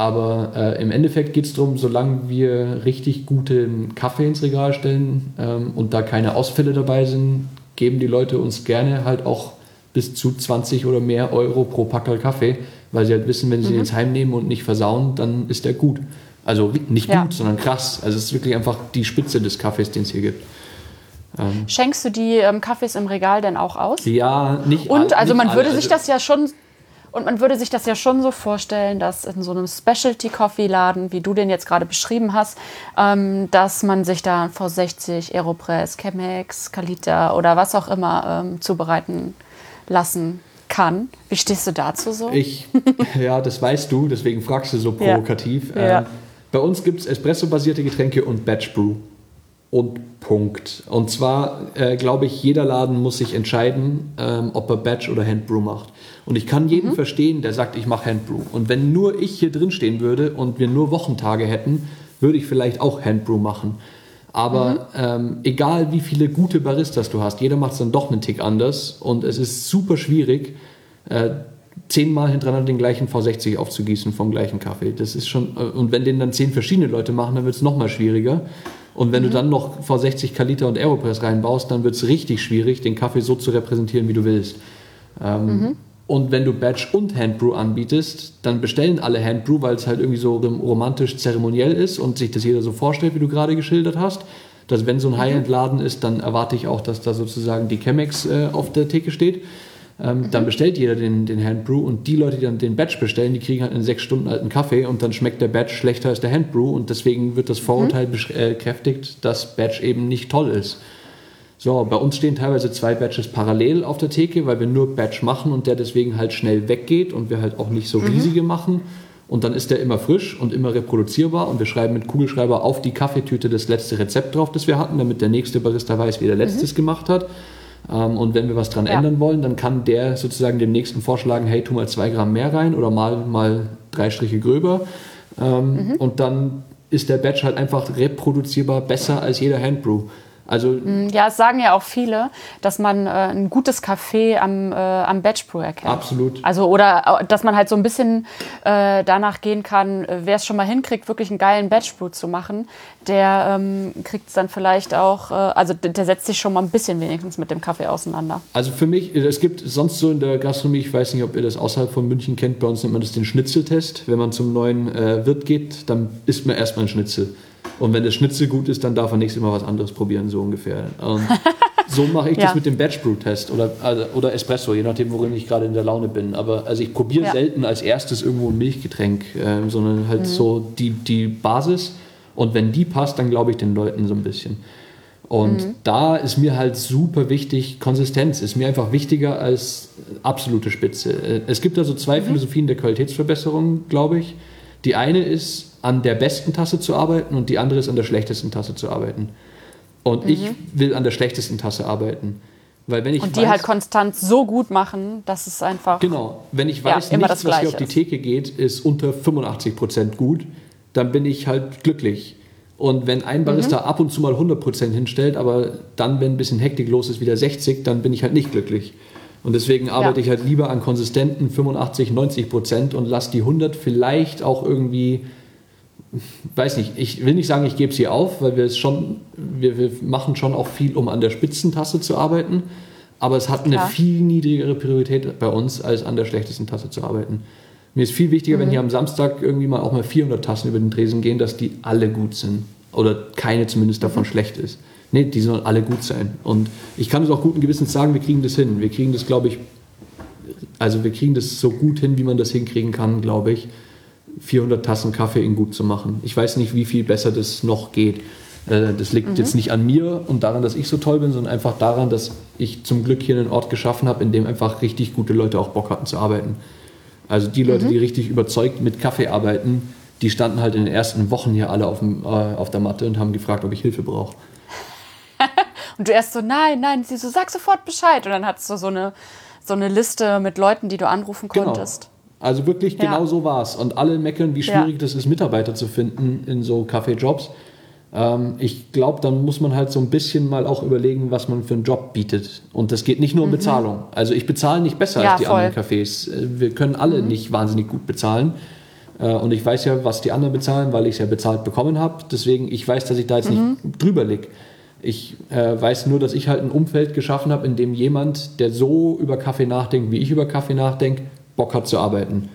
Aber äh, im Endeffekt geht es darum, solange wir richtig guten Kaffee ins Regal stellen ähm, und da keine Ausfälle dabei sind, geben die Leute uns gerne halt auch bis zu 20 oder mehr Euro pro Packerl Kaffee, weil sie halt wissen, wenn sie Mhm. den jetzt heimnehmen und nicht versauen, dann ist der gut. Also nicht Ja. gut, sondern krass. Also es ist wirklich einfach die Spitze des Kaffees, den es hier gibt. Schenkst du die ähm, Kaffees im Regal denn auch aus? Ja, nicht Und also nicht man alle. würde sich das ja schon Und man würde sich das ja schon so vorstellen, dass in so einem Specialty-Coffee-Laden, wie du den jetzt gerade beschrieben hast, ähm, dass man sich da V60, Aeropress, Chemex, Kalita oder was auch immer ähm, zubereiten lassen kann. Wie stehst du dazu so? Ich, ja, das weißt du, deswegen fragst du so provokativ. Ja. Ja. Ähm, bei uns gibt es Espresso-basierte Getränke und Batch Brew. Und Punkt. Und zwar äh, glaube ich, jeder Laden muss sich entscheiden, ähm, ob er Batch oder Handbrew macht. Und ich kann jeden mhm. verstehen, der sagt, ich mache Handbrew. Und wenn nur ich hier drin stehen würde und wir nur Wochentage hätten, würde ich vielleicht auch Handbrew machen. Aber mhm. ähm, egal wie viele gute Baristas du hast, jeder macht es dann doch einen Tick anders. Und es ist super schwierig, äh, zehnmal hintereinander den gleichen V60 aufzugießen vom gleichen Kaffee. Das ist schon, äh, und wenn den dann zehn verschiedene Leute machen, dann wird es nochmal schwieriger. Und wenn mhm. du dann noch V60 Kaliter und Aeropress reinbaust, dann wird es richtig schwierig, den Kaffee so zu repräsentieren, wie du willst. Ähm, mhm. Und wenn du Batch und Handbrew anbietest, dann bestellen alle Handbrew, weil es halt irgendwie so romantisch zeremoniell ist und sich das jeder so vorstellt, wie du gerade geschildert hast. Dass wenn so ein mhm. High-End-Laden ist, dann erwarte ich auch, dass da sozusagen die Chemex äh, auf der Theke steht. Ähm, mhm. Dann bestellt jeder den, den Handbrew und die Leute, die dann den Batch bestellen, die kriegen halt einen sechs Stunden alten Kaffee und dann schmeckt der Batch schlechter als der Handbrew und deswegen wird das Vorurteil mhm. bekräftigt, dass Batch eben nicht toll ist. So, bei uns stehen teilweise zwei Batches parallel auf der Theke, weil wir nur Batch machen und der deswegen halt schnell weggeht und wir halt auch nicht so mhm. riesige machen. Und dann ist der immer frisch und immer reproduzierbar und wir schreiben mit Kugelschreiber auf die Kaffeetüte das letzte Rezept drauf, das wir hatten, damit der nächste Barista weiß, wie der letztes mhm. gemacht hat. Ähm, und wenn wir was dran ja. ändern wollen, dann kann der sozusagen dem nächsten vorschlagen, hey, tu mal zwei Gramm mehr rein oder mal, mal drei Striche gröber. Ähm, mhm. Und dann ist der Batch halt einfach reproduzierbar besser als jeder Handbrew. Also mm, ja, es sagen ja auch viele, dass man äh, ein gutes Kaffee am, äh, am Batchbrew erkennt. Absolut. Also oder dass man halt so ein bisschen äh, danach gehen kann, äh, wer es schon mal hinkriegt, wirklich einen geilen Batchbrew zu machen, der ähm, kriegt es dann vielleicht auch, äh, also der setzt sich schon mal ein bisschen wenigstens mit dem Kaffee auseinander. Also für mich, es gibt sonst so in der Gastronomie, ich weiß nicht, ob ihr das außerhalb von München kennt, bei uns nennt man das den Schnitzeltest. Wenn man zum neuen äh, Wirt geht, dann isst man erstmal ein Schnitzel. Und wenn das Schnitzel gut ist, dann darf er nächstes Mal was anderes probieren, so ungefähr. Und so mache ich ja. das mit dem Batch Brew Test oder, also, oder Espresso, je nachdem, worin ich gerade in der Laune bin. Aber also ich probiere ja. selten als erstes irgendwo ein Milchgetränk, äh, sondern halt mhm. so die, die Basis. Und wenn die passt, dann glaube ich den Leuten so ein bisschen. Und mhm. da ist mir halt super wichtig, Konsistenz ist mir einfach wichtiger als absolute Spitze. Äh, es gibt also zwei mhm. Philosophien der Qualitätsverbesserung, glaube ich. Die eine ist, an der besten Tasse zu arbeiten und die andere ist an der schlechtesten Tasse zu arbeiten. Und mhm. ich will an der schlechtesten Tasse arbeiten. Weil wenn ich und die weiß, halt konstant so gut machen, dass es einfach. Genau, wenn ich weiß, ja, nichts, was hier auf die Theke geht, ist unter 85% gut, dann bin ich halt glücklich. Und wenn ein Barista mhm. ab und zu mal 100% hinstellt, aber dann, wenn ein bisschen Hektik los ist, wieder 60, dann bin ich halt nicht glücklich. Und deswegen arbeite ja. ich halt lieber an konsistenten 85, 90 Prozent und lasse die 100 vielleicht auch irgendwie, weiß nicht, ich will nicht sagen, ich gebe sie auf, weil wir es schon, wir, wir machen schon auch viel, um an der Spitzentasse zu arbeiten. Aber es hat Klar. eine viel niedrigere Priorität bei uns, als an der schlechtesten Tasse zu arbeiten. Mir ist viel wichtiger, mhm. wenn hier am Samstag irgendwie mal auch mal 400 Tassen über den Tresen gehen, dass die alle gut sind. Oder keine zumindest davon mhm. schlecht ist. Nee, die sollen alle gut sein. Und ich kann es auch guten Gewissens sagen, wir kriegen das hin. Wir kriegen das, glaube ich, also wir kriegen das so gut hin, wie man das hinkriegen kann, glaube ich, 400 Tassen Kaffee in gut zu machen. Ich weiß nicht, wie viel besser das noch geht. Äh, das liegt mhm. jetzt nicht an mir und daran, dass ich so toll bin, sondern einfach daran, dass ich zum Glück hier einen Ort geschaffen habe, in dem einfach richtig gute Leute auch Bock hatten zu arbeiten. Also die Leute, mhm. die richtig überzeugt mit Kaffee arbeiten, die standen halt in den ersten Wochen hier alle auf, dem, äh, auf der Matte und haben gefragt, ob ich Hilfe brauche. Und du erst so, nein, nein, sie so, sag sofort Bescheid. Und dann hattest du so eine, so eine Liste mit Leuten, die du anrufen genau. konntest. Also wirklich ja. genau so war es. Und alle meckern, wie schwierig ja. das ist, Mitarbeiter zu finden in so Kaffeejobs. Ähm, ich glaube, dann muss man halt so ein bisschen mal auch überlegen, was man für einen Job bietet. Und das geht nicht nur um mhm. Bezahlung. Also ich bezahle nicht besser ja, als die voll. anderen Cafés. Äh, wir können alle mhm. nicht wahnsinnig gut bezahlen. Äh, und ich weiß ja, was die anderen bezahlen, weil ich es ja bezahlt bekommen habe. Deswegen, ich weiß, dass ich da jetzt mhm. nicht drüber liege. Ich äh, weiß nur, dass ich halt ein Umfeld geschaffen habe, in dem jemand, der so über Kaffee nachdenkt, wie ich über Kaffee nachdenke, Bock hat zu arbeiten.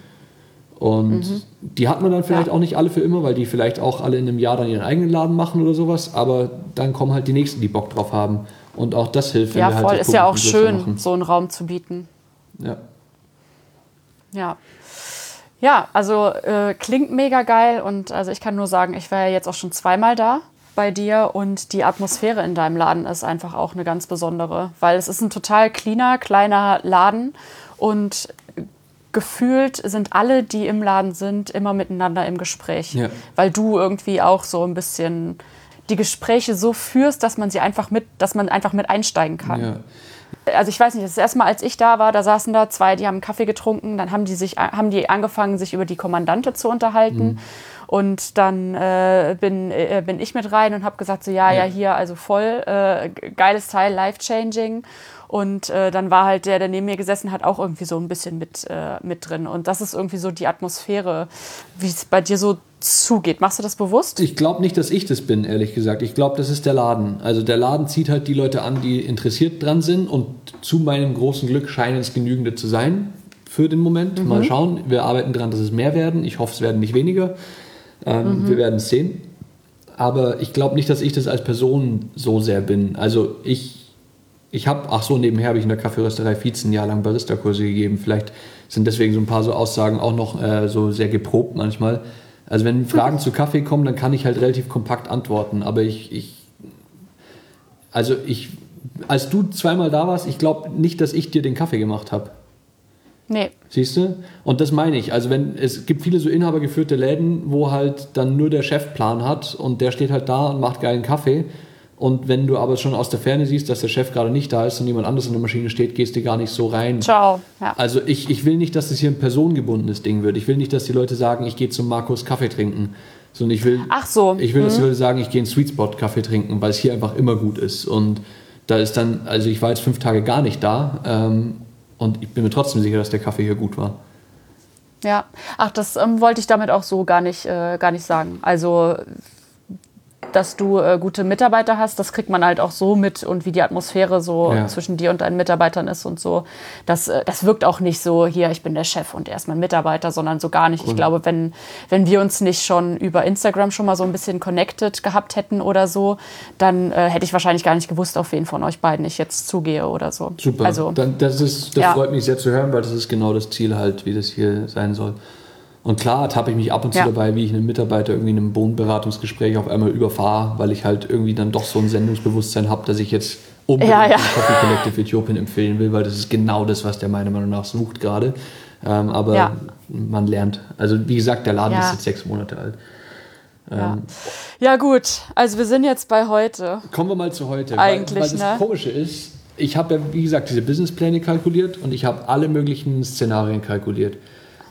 Und mhm. die hat man dann vielleicht ja. auch nicht alle für immer, weil die vielleicht auch alle in einem Jahr dann ihren eigenen Laden machen oder sowas. Aber dann kommen halt die nächsten, die Bock drauf haben. Und auch das hilft. Ja, halt voll. Halt ist ja auch schön, so einen Raum zu bieten. Ja. Ja. Ja, also äh, klingt mega geil und also ich kann nur sagen, ich war ja jetzt auch schon zweimal da bei dir und die Atmosphäre in deinem Laden ist einfach auch eine ganz besondere, weil es ist ein total cleaner, kleiner Laden und gefühlt sind alle, die im Laden sind, immer miteinander im Gespräch, ja. weil du irgendwie auch so ein bisschen die Gespräche so führst, dass man sie einfach mit, dass man einfach mit einsteigen kann. Ja also ich weiß nicht, das erste Mal, als ich da war, da saßen da zwei, die haben Kaffee getrunken, dann haben die sich, haben die angefangen, sich über die Kommandante zu unterhalten. Mhm. Und dann äh, bin, äh, bin ich mit rein und habe gesagt, so ja, ja, hier, also voll, äh, geiles Teil, life-changing. Und äh, dann war halt der, der neben mir gesessen hat, auch irgendwie so ein bisschen mit, äh, mit drin. Und das ist irgendwie so die Atmosphäre, wie es bei dir so zugeht. Machst du das bewusst? Ich glaube nicht, dass ich das bin, ehrlich gesagt. Ich glaube, das ist der Laden. Also der Laden zieht halt die Leute an, die interessiert dran sind und zu meinem großen Glück scheinen es genügende zu sein für den Moment. Mhm. Mal schauen. Wir arbeiten daran, dass es mehr werden. Ich hoffe, es werden nicht weniger. Ähm, mhm. Wir werden es sehen. Aber ich glaube nicht, dass ich das als Person so sehr bin. Also ich, ich habe, ach so, nebenher habe ich in der Kaffeerösterei Vize ein Jahr lang Barista-Kurse gegeben. Vielleicht sind deswegen so ein paar so Aussagen auch noch äh, so sehr geprobt manchmal. Also wenn Fragen zu Kaffee kommen, dann kann ich halt relativ kompakt antworten. Aber ich, ich also ich, als du zweimal da warst, ich glaube nicht, dass ich dir den Kaffee gemacht habe. Nee. Siehst du? Und das meine ich. Also wenn es gibt viele so inhabergeführte Läden, wo halt dann nur der Chef Plan hat und der steht halt da und macht geilen Kaffee und wenn du aber schon aus der Ferne siehst, dass der Chef gerade nicht da ist und jemand anderes in der Maschine steht, gehst du gar nicht so rein. Ciao. Ja. Also ich, ich will nicht, dass das hier ein personengebundenes Ding wird. Ich will nicht, dass die Leute sagen, ich gehe zum Markus Kaffee trinken. Sondern ich will, Ach so. ich will, dass die mhm. Leute sagen, ich gehe in Sweet Spot Kaffee trinken, weil es hier einfach immer gut ist. Und da ist dann, also ich war jetzt fünf Tage gar nicht da ähm, und ich bin mir trotzdem sicher, dass der Kaffee hier gut war. Ja, ach, das ähm, wollte ich damit auch so gar nicht, äh, gar nicht sagen. Also dass du äh, gute Mitarbeiter hast. Das kriegt man halt auch so mit und wie die Atmosphäre so ja. zwischen dir und deinen Mitarbeitern ist und so. Das, äh, das wirkt auch nicht so, hier, ich bin der Chef und er ist mein Mitarbeiter, sondern so gar nicht. Cool. Ich glaube, wenn, wenn wir uns nicht schon über Instagram schon mal so ein bisschen connected gehabt hätten oder so, dann äh, hätte ich wahrscheinlich gar nicht gewusst, auf wen von euch beiden ich jetzt zugehe oder so. Super. Also, dann, das ist, das ja. freut mich sehr zu hören, weil das ist genau das Ziel halt, wie das hier sein soll. Und klar ertappe ich mich ab und zu ja. dabei, wie ich einen Mitarbeiter irgendwie in einem Bodenberatungsgespräch auf einmal überfahre, weil ich halt irgendwie dann doch so ein Sendungsbewusstsein habe, dass ich jetzt unbedingt ja, ja. Coffee Collective Äthiopien empfehlen will, weil das ist genau das, was der meiner Meinung nach sucht gerade. Ähm, aber ja. man lernt. Also wie gesagt, der Laden ist jetzt sechs Monate alt. Ja. Ähm, ja. gut, also wir sind jetzt bei heute. Kommen wir mal zu heute. Eigentlich, weil, weil das ne? Komische ist, ich habe ja, wie gesagt, diese Businesspläne kalkuliert und ich habe alle möglichen Szenarien kalkuliert.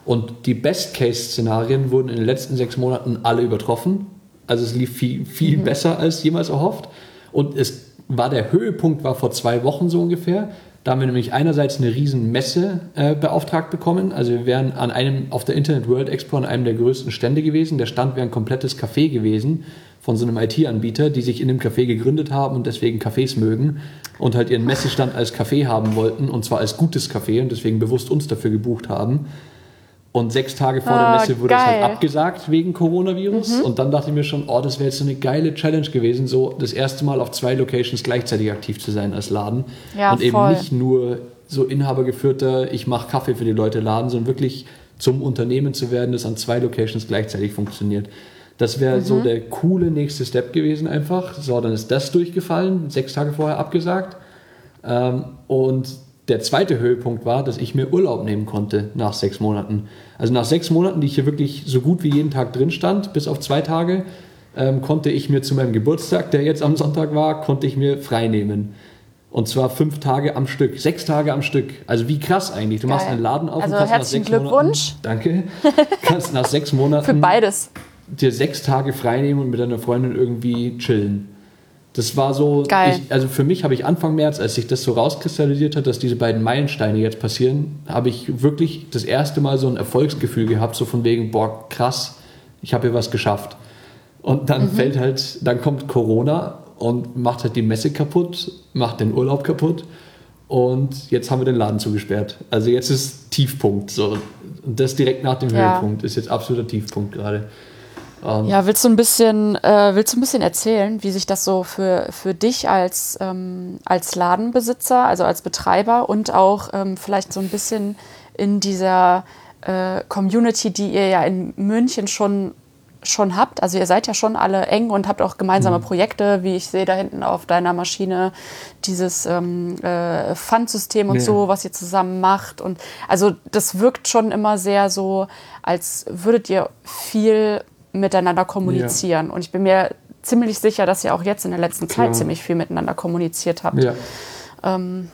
Und die Best-Case-Szenarien wurden in den letzten sechs Monaten alle übertroffen. Also es lief viel, viel mhm. besser als jemals erhofft. Und es war der Höhepunkt war vor zwei Wochen so ungefähr. Da haben wir nämlich einerseits eine riesen Messe äh, beauftragt bekommen. Also wir wären an einem, auf der Internet World Expo an einem der größten Stände gewesen. Der Stand wäre ein komplettes Café gewesen von so einem IT-Anbieter, die sich in dem Café gegründet haben und deswegen Cafés mögen und halt ihren Messestand als Café haben wollten und zwar als gutes Café und deswegen bewusst uns dafür gebucht haben. Und sechs Tage vor ah, der Messe wurde geil. es halt abgesagt wegen Coronavirus. Mhm. Und dann dachte ich mir schon, oh, das wäre jetzt so eine geile Challenge gewesen, so das erste Mal auf zwei Locations gleichzeitig aktiv zu sein als Laden. Ja, und eben nicht nur so inhabergeführter, ich mache Kaffee für die Leute Laden, sondern wirklich zum Unternehmen zu werden, das an zwei Locations gleichzeitig funktioniert. Das wäre mhm. so der coole nächste Step gewesen einfach. So, dann ist das durchgefallen, sechs Tage vorher abgesagt. Ähm, und der zweite Höhepunkt war, dass ich mir Urlaub nehmen konnte nach sechs Monaten. Also nach sechs Monaten, die ich hier wirklich so gut wie jeden Tag drin stand, bis auf zwei Tage, ähm, konnte ich mir zu meinem Geburtstag, der jetzt am Sonntag war, konnte ich mir frei nehmen. Und zwar fünf Tage am Stück, sechs Tage am Stück. Also wie krass eigentlich. Du Geil. machst einen Laden auf also und kannst herzlichen nach sechs Glückwunsch. Monaten, danke. Kannst nach sechs Monaten für beides dir sechs Tage frei nehmen und mit deiner Freundin irgendwie chillen. Das war so, ich, also für mich habe ich Anfang März, als sich das so rauskristallisiert hat, dass diese beiden Meilensteine jetzt passieren, habe ich wirklich das erste Mal so ein Erfolgsgefühl gehabt, so von wegen, boah, krass, ich habe hier was geschafft. Und dann mhm. fällt halt, dann kommt Corona und macht halt die Messe kaputt, macht den Urlaub kaputt und jetzt haben wir den Laden zugesperrt. Also jetzt ist Tiefpunkt. So. Und das direkt nach dem ja. Höhepunkt ist jetzt absoluter Tiefpunkt gerade. Ähm, ja, willst du ein bisschen, äh, willst du ein bisschen erzählen, wie sich das so für, für dich als, ähm, als Ladenbesitzer, also als Betreiber und auch ähm, vielleicht so ein bisschen in dieser äh, Community, die ihr ja in München schon schon habt. Also ihr seid ja schon alle eng und habt auch gemeinsame mhm. Projekte, wie ich sehe da hinten auf deiner Maschine dieses ähm, äh, Pfandsystem und ja. so, was ihr zusammen macht. Und also das wirkt schon immer sehr so, als würdet ihr viel miteinander kommunizieren. Ja. Und ich bin mir ziemlich sicher, dass ihr auch jetzt in der letzten Klar. Zeit ziemlich viel miteinander kommuniziert habt. Ja. Ähm,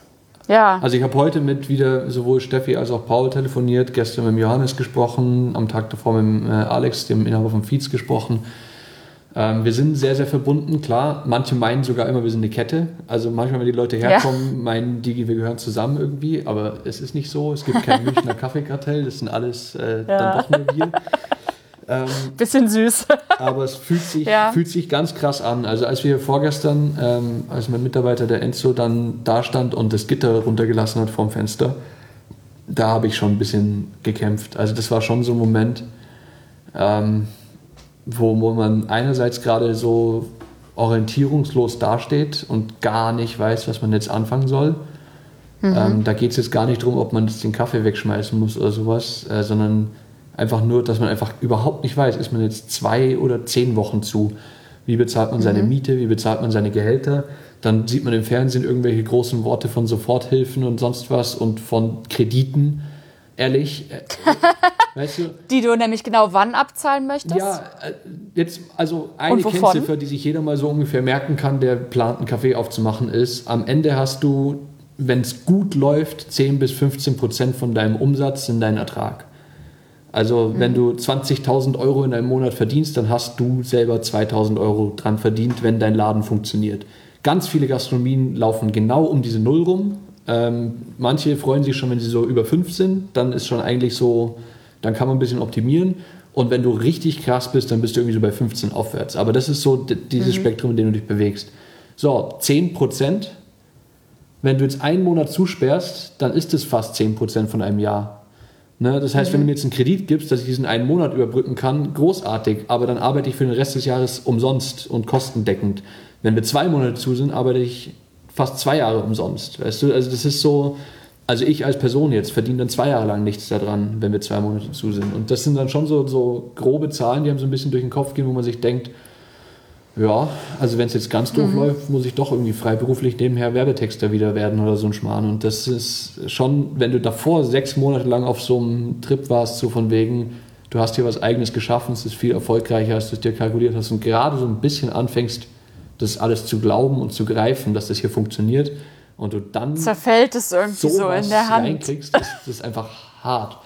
ja. Also ich habe heute mit wieder sowohl Steffi als auch Paul telefoniert, gestern mit Johannes gesprochen, am Tag davor mit äh, Alex, dem Inhaber vom Feeds, gesprochen. Ähm, wir sind sehr, sehr verbunden, klar. Manche meinen sogar immer, wir sind eine Kette. Also manchmal, wenn die Leute herkommen, ja. meinen die, wir gehören zusammen irgendwie. Aber es ist nicht so. Es gibt kein Münchner Kaffeekartell. Das sind alles äh, ja. dann doch nur wir. Ähm, Bisschen süß. aber es fühlt sich, ja. fühlt sich ganz krass an. Also als wir vorgestern, ähm, als mein Mitarbeiter, der Enzo, dann da stand und das Gitter runtergelassen hat vom Fenster, da habe ich schon ein bisschen gekämpft. Also das war schon so ein Moment, ähm, wo, wo man einerseits gerade so orientierungslos dasteht und gar nicht weiß, was man jetzt anfangen soll. Mhm. Ähm, da geht es jetzt gar nicht darum, ob man jetzt den Kaffee wegschmeißen muss oder sowas, äh, sondern Einfach nur, dass man einfach überhaupt nicht weiß, ist man jetzt zwei oder zehn Wochen zu. Wie bezahlt man seine mhm. Miete, wie bezahlt man seine Gehälter? Dann sieht man im Fernsehen irgendwelche großen Worte von Soforthilfen und sonst was und von Krediten. Ehrlich, weißt du? Die du nämlich genau wann abzahlen möchtest? Ja, äh, jetzt, also eine Kennziffer, die sich jeder mal so ungefähr merken kann, der plant, einen Kaffee aufzumachen, ist, am Ende hast du, wenn es gut läuft, 10 bis 15 Prozent von deinem Umsatz in deinen Ertrag. Also mhm. wenn du 20.000 Euro in einem Monat verdienst, dann hast du selber 2.000 Euro dran verdient, wenn dein Laden funktioniert. Ganz viele Gastronomien laufen genau um diese Null rum. Ähm, manche freuen sich schon, wenn sie so über 5 sind. Dann ist schon eigentlich so, dann kann man ein bisschen optimieren. Und wenn du richtig krass bist, dann bist du irgendwie so bei 15 aufwärts. Aber das ist so dieses mhm. Spektrum, in dem du dich bewegst. So, 10 Prozent. Wenn du jetzt einen Monat zusperrst, dann ist es fast 10 Prozent von einem Jahr. Ne? Das heißt, mhm. wenn du mir jetzt einen Kredit gibst, dass ich diesen einen Monat überbrücken kann, großartig, aber dann arbeite ich für den Rest des Jahres umsonst und kostendeckend. Wenn wir zwei Monate zu sind, arbeite ich fast zwei Jahre umsonst. Weißt du, also das ist so, also ich als Person jetzt verdiene dann zwei Jahre lang nichts daran, wenn wir zwei Monate zu sind. Und das sind dann schon so, so grobe Zahlen, die haben so ein bisschen durch den Kopf gehen, wo man sich denkt, ja, also wenn es jetzt ganz doof mhm. läuft, muss ich doch irgendwie freiberuflich nebenher Werbetexter wieder werden oder so ein Schmarrn. Und das ist schon, wenn du davor sechs Monate lang auf so einem Trip warst, so von wegen, du hast hier was Eigenes geschaffen, es ist viel erfolgreicher, als du es dir kalkuliert hast und gerade so ein bisschen anfängst, das alles zu glauben und zu greifen, dass das hier funktioniert und du dann zerfällt es irgendwie so in der Hand. Das ist einfach hart.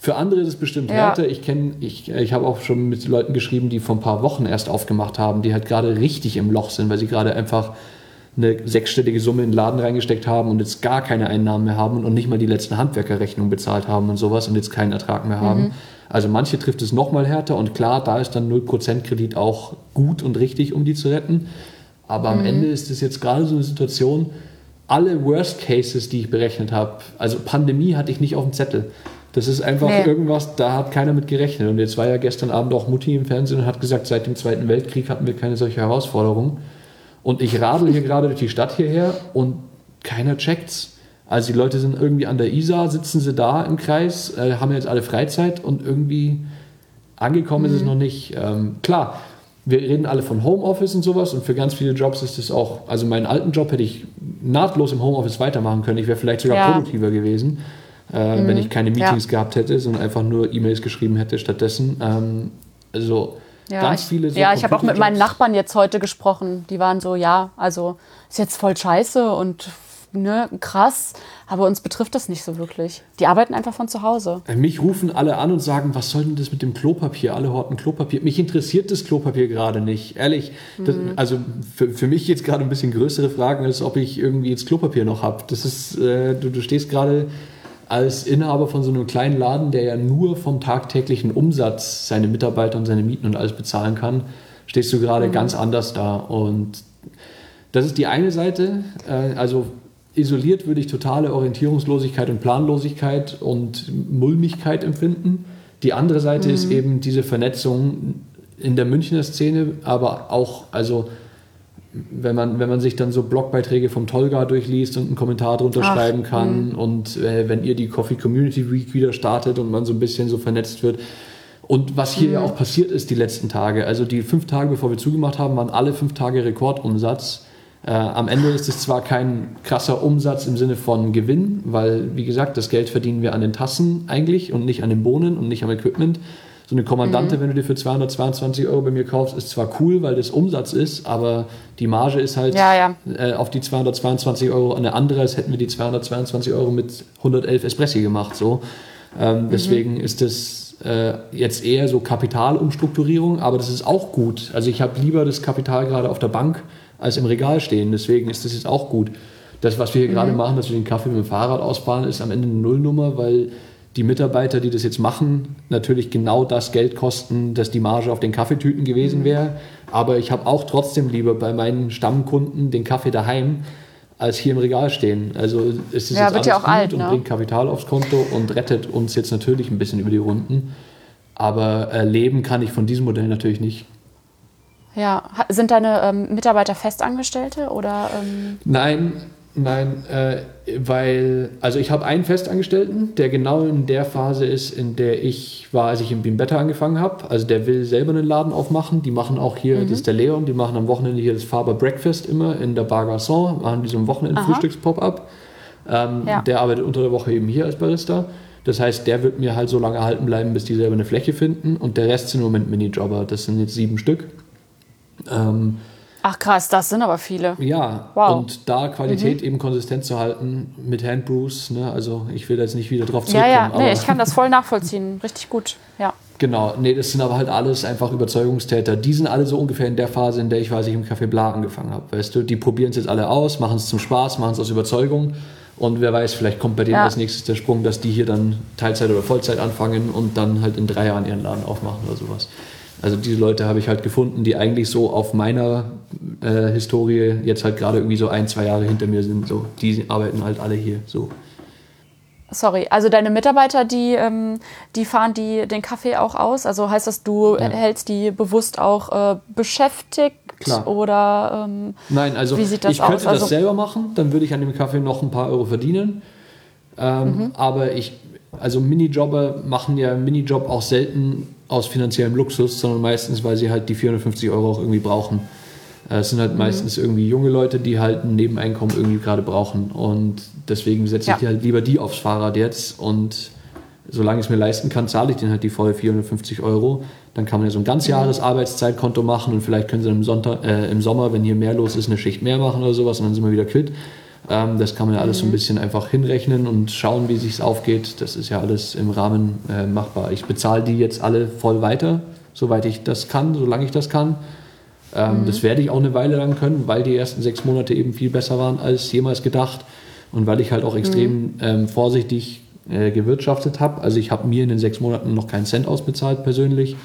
Für andere ist es bestimmt härter. Ja. Ich kenne, ich, ich habe auch schon mit Leuten geschrieben, die vor ein paar Wochen erst aufgemacht haben, die halt gerade richtig im Loch sind, weil sie gerade einfach eine sechsstellige Summe in den Laden reingesteckt haben und jetzt gar keine Einnahmen mehr haben und nicht mal die letzten Handwerkerrechnungen bezahlt haben und sowas und jetzt keinen Ertrag mehr haben. Mhm. Also manche trifft es nochmal härter und klar, da ist dann 0% Kredit auch gut und richtig, um die zu retten. Aber am mhm. Ende ist es jetzt gerade so eine Situation, alle Worst Cases, die ich berechnet habe, also Pandemie hatte ich nicht auf dem Zettel. Das ist einfach nee. irgendwas, da hat keiner mit gerechnet. Und jetzt war ja gestern Abend auch Mutti im Fernsehen und hat gesagt, seit dem Zweiten Weltkrieg hatten wir keine solche Herausforderung. Und ich radel hier gerade durch die Stadt hierher und keiner checkt's. Also die Leute sind irgendwie an der Isar, sitzen sie da im Kreis, äh, haben jetzt alle Freizeit und irgendwie angekommen mhm. ist es mhm. noch nicht. Ähm, klar, wir reden alle von Homeoffice und sowas und für ganz viele Jobs ist es auch, also meinen alten Job hätte ich nahtlos im Homeoffice weitermachen können. Ich wäre vielleicht sogar ja. produktiver gewesen äh, mhm. wenn ich keine Meetings ja. gehabt hätte, sondern einfach nur E-Mails geschrieben hätte stattdessen. Ähm, also ja, ganz viele so Ja, ich habe auch mit meinen Nachbarn jetzt heute gesprochen. Die waren so, ja, also ist jetzt voll scheiße und ne, krass, aber uns betrifft das nicht so wirklich. Die arbeiten einfach von zu Hause. Äh, mich rufen alle an und sagen, was soll denn das mit dem Klopapier? Alle horten Klopapier. Mich interessiert das Klopapier gerade nicht. Ehrlich, das, mhm. also für, für mich jetzt gerade ein bisschen größere Fragen, als ob ich irgendwie jetzt Klopapier noch habe. Das ist, äh, du, du stehst gerade als Inhaber von so einem kleinen Laden, der ja nur vom tagtäglichen Umsatz seine Mitarbeiter und seine Mieten und alles bezahlen kann, stehst du gerade mhm. ganz anders da. Und das ist die eine Seite. Äh, also isoliert würde ich totale Orientierungslosigkeit und Planlosigkeit und Mulmigkeit empfinden. Die andere Seite mhm. ist eben diese Vernetzung in der Münchner Szene, aber auch, also wenn man, wenn man sich dann so Blogbeiträge vom Tolga durchliest und einen Kommentar drunter Ach, schreiben kann mh. und äh, wenn ihr die Coffee Community Week wieder startet und man so ein bisschen so vernetzt wird. Und was hier mhm. ja auch passiert ist die letzten Tage, also die fünf Tage, bevor wir zugemacht haben, waren alle fünf Tage Rekordumsatz. Äh, am Ende ist es zwar kein krasser Umsatz im Sinne von Gewinn, weil, wie gesagt, das Geld verdienen wir an den Tassen eigentlich und nicht an den Bohnen und nicht am Equipment. So eine Kommandante, mhm. wenn du dir für 222 Euro bei mir kaufst, ist zwar cool, weil das Umsatz ist, aber die Marge ist halt ja, ja. Äh, auf die 222 Euro eine andere, als hätten wir die 222 Euro mit 111 Espressi gemacht. So. Ähm, mhm. Deswegen ist das äh, jetzt eher so Kapitalumstrukturierung, aber das ist auch gut. Also ich habe lieber das Kapital gerade auf der Bank als im Regal stehen. Deswegen ist das jetzt auch gut. Das, was wir hier mhm. gerade machen, dass wir den Kaffee mit dem Fahrrad ausfahren, ist am Ende eine Nullnummer, weil die Mitarbeiter, die das jetzt machen, natürlich genau das Geld kosten, dass die Marge auf den Kaffeetüten gewesen wäre. Aber ich habe auch trotzdem lieber bei meinen Stammkunden den Kaffee daheim, als hier im Regal stehen. Also es ist ja, jetzt alles ja auch gut alt, und ne? bringt Kapital aufs Konto und rettet uns jetzt natürlich ein bisschen über die Runden. Aber äh, leben kann ich von diesem Modell natürlich nicht. Ja, sind deine ähm, Mitarbeiter Festangestellte oder? Ähm Nein, Nein, äh, weil, also ich habe einen Festangestellten, der genau in der Phase ist, in der ich war, als ich im Beamer angefangen habe. Also der will selber einen Laden aufmachen. Die machen auch hier, mhm. das ist der Leon, die machen am Wochenende hier das Faber Breakfast immer in der Bar Garçon, machen die so ein Wochenend-Frühstücks-Pop-Up. Ähm, ja. Der arbeitet unter der Woche eben hier als Barista. Das heißt, der wird mir halt so lange erhalten bleiben, bis die selber eine Fläche finden. Und der Rest sind im Moment Minijobber. Das sind jetzt sieben Stück. Ähm, Ach krass, das sind aber viele. Ja, wow. und da Qualität mhm. eben konsistent zu halten mit Handbrews, ne, also ich will da jetzt nicht wieder drauf zurückkommen. Ja, ja, nee, ich kann das voll nachvollziehen, richtig gut, ja. Genau, nee, das sind aber halt alles einfach Überzeugungstäter. Die sind alle so ungefähr in der Phase, in der ich, weiß ich im Café Bla angefangen habe. Weißt du, die probieren es jetzt alle aus, machen es zum Spaß, machen es aus Überzeugung. Und wer weiß, vielleicht kommt bei denen ja. als nächstes der Sprung, dass die hier dann Teilzeit oder Vollzeit anfangen und dann halt in drei Jahren ihren Laden aufmachen oder sowas. Also diese Leute habe ich halt gefunden, die eigentlich so auf meiner äh, Historie jetzt halt gerade irgendwie so ein, zwei Jahre hinter mir sind. So, die arbeiten halt alle hier so. Sorry, also deine Mitarbeiter, die, ähm, die fahren die den Kaffee auch aus? Also heißt das, du ja. hältst die bewusst auch äh, beschäftigt? Klar. Oder ähm, Nein, also wie sieht das ich könnte aus? das also, selber machen, dann würde ich an dem Kaffee noch ein paar Euro verdienen. Ähm, mhm. Aber ich, also Minijobber machen ja Minijob auch selten aus finanziellem Luxus, sondern meistens, weil sie halt die 450 Euro auch irgendwie brauchen. Äh, es sind halt mhm. meistens irgendwie junge Leute, die halt ein Nebeneinkommen irgendwie gerade brauchen. Und deswegen setze ich ja. halt lieber die aufs Fahrrad jetzt. Und solange ich es mir leisten kann, zahle ich denen halt die volle 450 Euro. Dann kann man ja so ein ganz Jahres Arbeitszeitkonto machen und vielleicht können sie im, Sonntag, äh, im Sommer, wenn hier mehr los ist, eine Schicht mehr machen oder sowas und dann sind wir wieder quitt. Ähm, das kann man ja alles mhm. so ein mhm. bisschen einfach hinrechnen und schauen, wie es sich aufgeht. Das ist ja alles im Rahmen äh, machbar. Ich bezahle die jetzt alle voll weiter, soweit ich das kann, solange ich das kann. Ähm, mhm. Das werde ich auch eine Weile lang können, weil die ersten sechs Monate eben viel besser waren als jemals gedacht und weil ich halt auch extrem mhm. ähm, vorsichtig äh, gewirtschaftet habe. Also ich habe mir in den sechs Monaten noch keinen Cent ausbezahlt persönlich.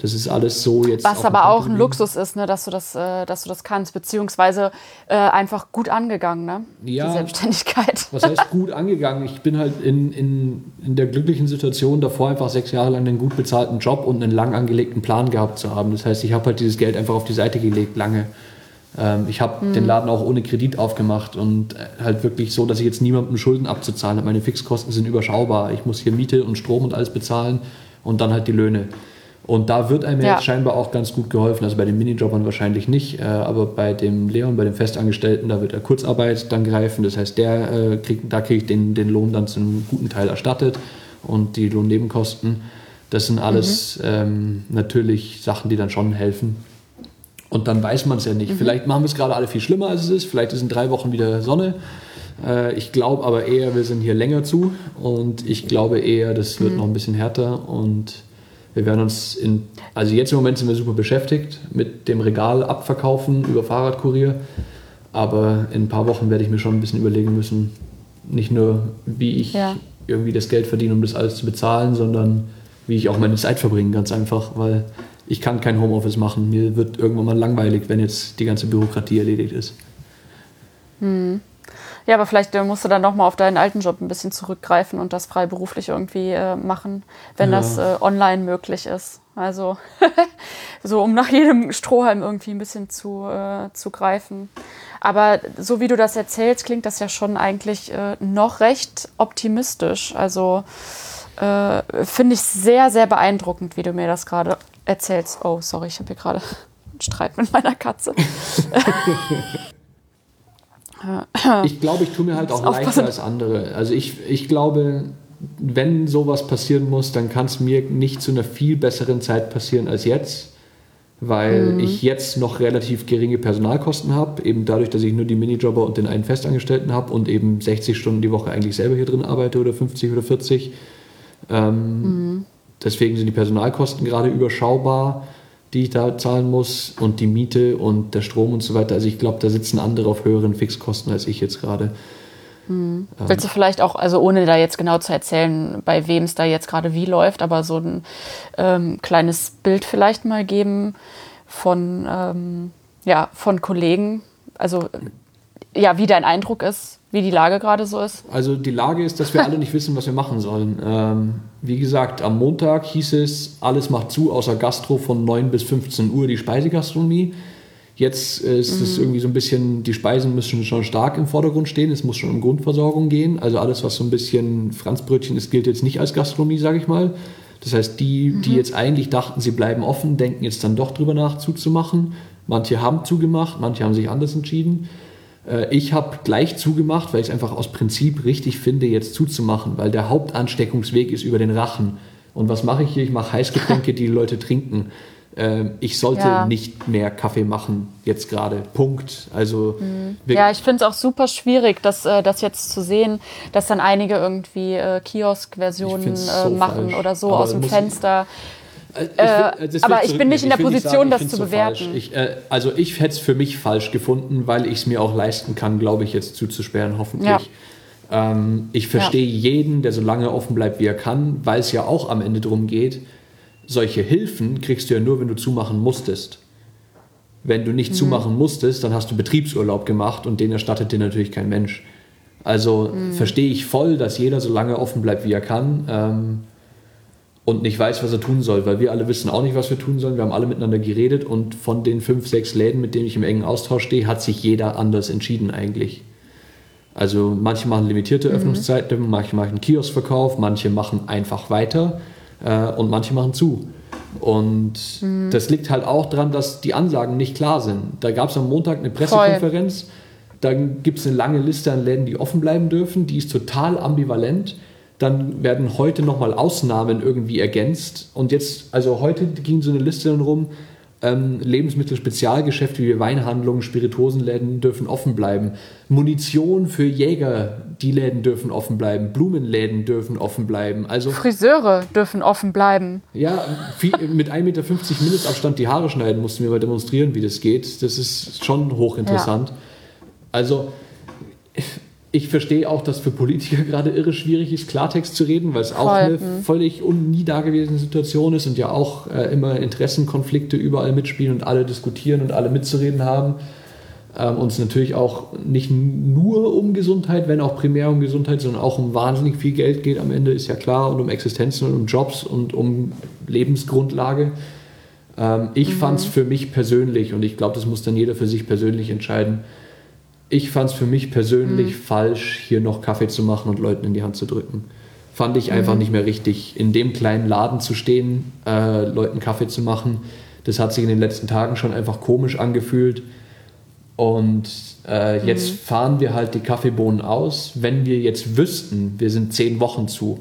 Das ist alles so jetzt. Was aber auch ein Luxus ist, ne, dass du das, äh, dass du das kannst, beziehungsweise äh, einfach gut angegangen, ne? Ja. Die Selbstständigkeit. Was heißt gut angegangen? Ich bin halt in, in, in der glücklichen Situation, davor einfach sechs Jahre lang einen gut bezahlten Job und einen lang angelegten Plan gehabt zu haben. Das heißt, ich habe halt dieses Geld einfach auf die Seite gelegt, lange. Ähm, ich habe mhm. den Laden auch ohne Kredit aufgemacht und äh, halt wirklich so, dass ich jetzt niemandem Schulden abzuzahlen habe. Meine Fixkosten sind überschaubar. Ich muss hier Miete und Strom und alles bezahlen und dann halt die Löhne. Und da wird einem ja. jetzt scheinbar auch ganz gut geholfen. Also bei den Minijobbern wahrscheinlich nicht, äh, aber bei dem Leon, bei dem Festangestellten, da wird er Kurzarbeit dann greifen. Das heißt, der äh, kriegt, da kriege ich den, den Lohn dann zu einem guten Teil erstattet und die Lohnnebenkosten. Das sind alles mhm. ähm, natürlich Sachen, die dann schon helfen. Und dann weiß man es ja nicht. Mhm. Vielleicht machen wir es gerade alle viel schlimmer, als es ist. Vielleicht ist in drei Wochen wieder Sonne. Äh, ich glaube aber eher, wir sind hier länger zu. Und ich glaube eher, das wird mhm. noch ein bisschen härter. Und wir werden uns in, also jetzt im Moment sind wir super beschäftigt mit dem Regal abverkaufen über Fahrradkurier. Aber in ein paar Wochen werde ich mir schon ein bisschen überlegen müssen, nicht nur wie ich ja. irgendwie das Geld verdiene, um das alles zu bezahlen, sondern wie ich auch meine Zeit verbringe, ganz einfach, weil ich kann kein Homeoffice machen. Mir wird irgendwann mal langweilig, wenn jetzt die ganze Bürokratie erledigt ist. Hm. Ja, aber vielleicht äh, musst du dann nochmal auf deinen alten Job ein bisschen zurückgreifen und das freiberuflich irgendwie äh, machen, wenn ja. das äh, online möglich ist. Also so, um nach jedem Strohhalm irgendwie ein bisschen zu, äh, zu greifen. Aber so wie du das erzählst, klingt das ja schon eigentlich äh, noch recht optimistisch. Also äh, finde ich sehr, sehr beeindruckend, wie du mir das gerade erzählst. Oh, sorry, ich habe hier gerade einen Streit mit meiner Katze. ich glaube, ich tue mir halt auch leichter als andere. Also ich, ich glaube, wenn sowas passieren muss, dann kann es mir nicht zu einer viel besseren Zeit passieren als jetzt weil mhm. ich jetzt noch relativ geringe Personalkosten habe, eben dadurch, dass ich nur die Minijobber und den einen Festangestellten habe und eben 60 Stunden die Woche eigentlich selber hier drin arbeite oder 50 oder 40. Ähm, mhm. Deswegen sind die Personalkosten gerade überschaubar, die ich da zahlen muss und die Miete und der Strom und so weiter. Also ich glaube, da sitzen andere auf höheren Fixkosten als ich jetzt gerade. Mhm. Ähm. Willst du vielleicht auch, also ohne da jetzt genau zu erzählen, bei wem es da jetzt gerade wie läuft, aber so ein ähm, kleines Bild vielleicht mal geben von, ähm, ja, von Kollegen, also ja, wie dein Eindruck ist, wie die Lage gerade so ist? Also die Lage ist, dass wir alle nicht wissen, was wir machen sollen. Ähm, wie gesagt, am Montag hieß es, alles macht zu, außer Gastro von 9 bis 15 Uhr die Speisegastronomie. Jetzt ist mhm. es irgendwie so ein bisschen, die Speisen müssen schon stark im Vordergrund stehen, es muss schon um Grundversorgung gehen. Also alles, was so ein bisschen Franzbrötchen ist, gilt jetzt nicht als Gastronomie, sage ich mal. Das heißt, die, mhm. die jetzt eigentlich dachten, sie bleiben offen, denken jetzt dann doch drüber nach, zuzumachen. Manche haben zugemacht, manche haben sich anders entschieden. Äh, ich habe gleich zugemacht, weil ich es einfach aus Prinzip richtig finde, jetzt zuzumachen, weil der Hauptansteckungsweg ist über den Rachen. Und was mache ich hier? Ich mache Heißgetränke, die, die Leute trinken. Ähm, ich sollte ja. nicht mehr Kaffee machen, jetzt gerade. Punkt. Also, mhm. Ja, ich finde es auch super schwierig, das, äh, das jetzt zu sehen, dass dann einige irgendwie äh, Kiosk-Versionen so machen falsch. oder so Aber aus dem Fenster. Ich, äh, äh, will, aber ich bin nicht in der Position, sagen, das zu bewerten. Ich, äh, also ich hätte es für mich falsch gefunden, weil ich es mir auch leisten kann, glaube ich, jetzt zuzusperren, hoffentlich. Ja. Ähm, ich verstehe ja. jeden, der so lange offen bleibt, wie er kann, weil es ja auch am Ende darum geht, solche Hilfen kriegst du ja nur, wenn du zumachen musstest. Wenn du nicht mhm. zumachen musstest, dann hast du Betriebsurlaub gemacht und den erstattet dir natürlich kein Mensch. Also mhm. verstehe ich voll, dass jeder so lange offen bleibt, wie er kann ähm, und nicht weiß, was er tun soll, weil wir alle wissen auch nicht, was wir tun sollen. Wir haben alle miteinander geredet und von den fünf, sechs Läden, mit denen ich im engen Austausch stehe, hat sich jeder anders entschieden eigentlich. Also manche machen limitierte mhm. Öffnungszeiten, manche machen Kioskverkauf, manche machen einfach weiter äh, und manche machen zu. Und mhm. das liegt halt auch daran, dass die Ansagen nicht klar sind. Da gab es am Montag eine Pressekonferenz, Voll. dann gibt es eine lange Liste an Läden, die offen bleiben dürfen, die ist total ambivalent. Dann werden heute nochmal Ausnahmen irgendwie ergänzt. Und jetzt, also heute ging so eine Liste dann rum, ähm, Lebensmittelspezialgeschäfte wie Weinhandlungen, Spirituosenläden dürfen offen bleiben. Munition für Jäger, die Läden dürfen offen bleiben. Blumenläden dürfen offen bleiben. Also, Friseure dürfen offen bleiben. Ja, viel, mit 1,50 Meter Mindestabstand die Haare schneiden mussten wir mal demonstrieren, wie das geht. Das ist schon hochinteressant. Ja. Also ich verstehe auch, dass für Politiker gerade irre schwierig ist, Klartext zu reden, weil es auch eine mhm. völlig nie dagewesene Situation ist und ja auch äh, immer Interessenkonflikte überall mitspielen und alle diskutieren und alle mitzureden haben. Ähm, und es natürlich auch nicht nur um Gesundheit, wenn auch primär um Gesundheit, sondern auch um wahnsinnig viel Geld geht am Ende, ist ja klar, und um Existenzen und um Jobs und um Lebensgrundlage. Ähm, ich mhm. fand es für mich persönlich, und ich glaube, das muss dann jeder für sich persönlich entscheiden, ich fand es für mich persönlich mhm. falsch, hier noch Kaffee zu machen und Leuten in die Hand zu drücken. Fand ich einfach mhm. nicht mehr richtig. In dem kleinen Laden zu stehen, äh, Leuten Kaffee zu machen, das hat sich in den letzten Tagen schon einfach komisch angefühlt. Und äh, mhm. jetzt fahren wir halt die Kaffeebohnen aus. Wenn wir jetzt wüssten, wir sind zehn Wochen zu,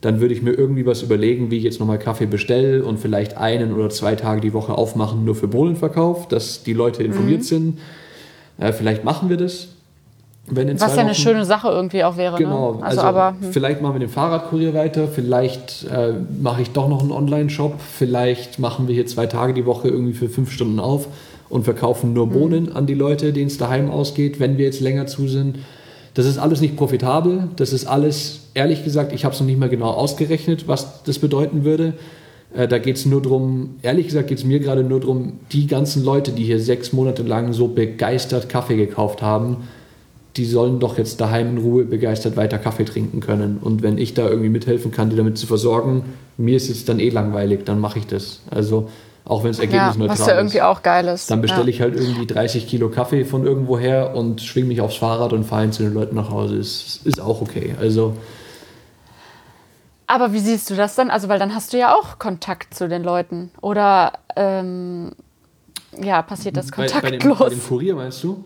dann würde ich mir irgendwie was überlegen, wie ich jetzt nochmal Kaffee bestelle und vielleicht einen oder zwei Tage die Woche aufmachen, nur für Bohnenverkauf, dass die Leute informiert mhm. sind äh, vielleicht machen wir das. Was ja eine schöne Sache irgendwie auch wäre. Ne? Genau, ne? also, also aber, hm. vielleicht machen wir den Fahrradkurier weiter, vielleicht äh, mache ich doch noch einen Online-Shop, vielleicht machen wir hier zwei Tage die Woche irgendwie für fünf Stunden auf und verkaufen nur hm. Bohnen mhm. an die Leute, denen es daheim ausgeht, wenn wir jetzt länger zu sind. Das ist alles nicht profitabel, das ist alles, ehrlich gesagt, ich habe es noch nicht mal genau ausgerechnet, was das bedeuten würde. Äh, da geht es nur darum, ehrlich gesagt geht es mir gerade nur darum, die ganzen Leute, die hier sechs Monate lang so begeistert Kaffee gekauft haben, die sollen doch jetzt daheim in Ruhe begeistert weiter Kaffee trinken können. Und wenn ich da irgendwie mithelfen kann, die damit zu versorgen, mir ist es dann eh langweilig, dann mache ich das. Also auch wenn es ergebnisneutral ja, was ja irgendwie auch geil ist. Dann bestelle ja. ich halt irgendwie 30 Kilo Kaffee von irgendwo her und schwinge mich aufs Fahrrad und fahre zu den Leuten nach Hause. Ist, ist auch okay. Also aber wie siehst du das dann? Also, weil dann hast du ja auch Kontakt zu den Leuten. Oder ähm, ja, passiert das kontaktlos? Bei, bei, dem, bei dem Kurier meinst du?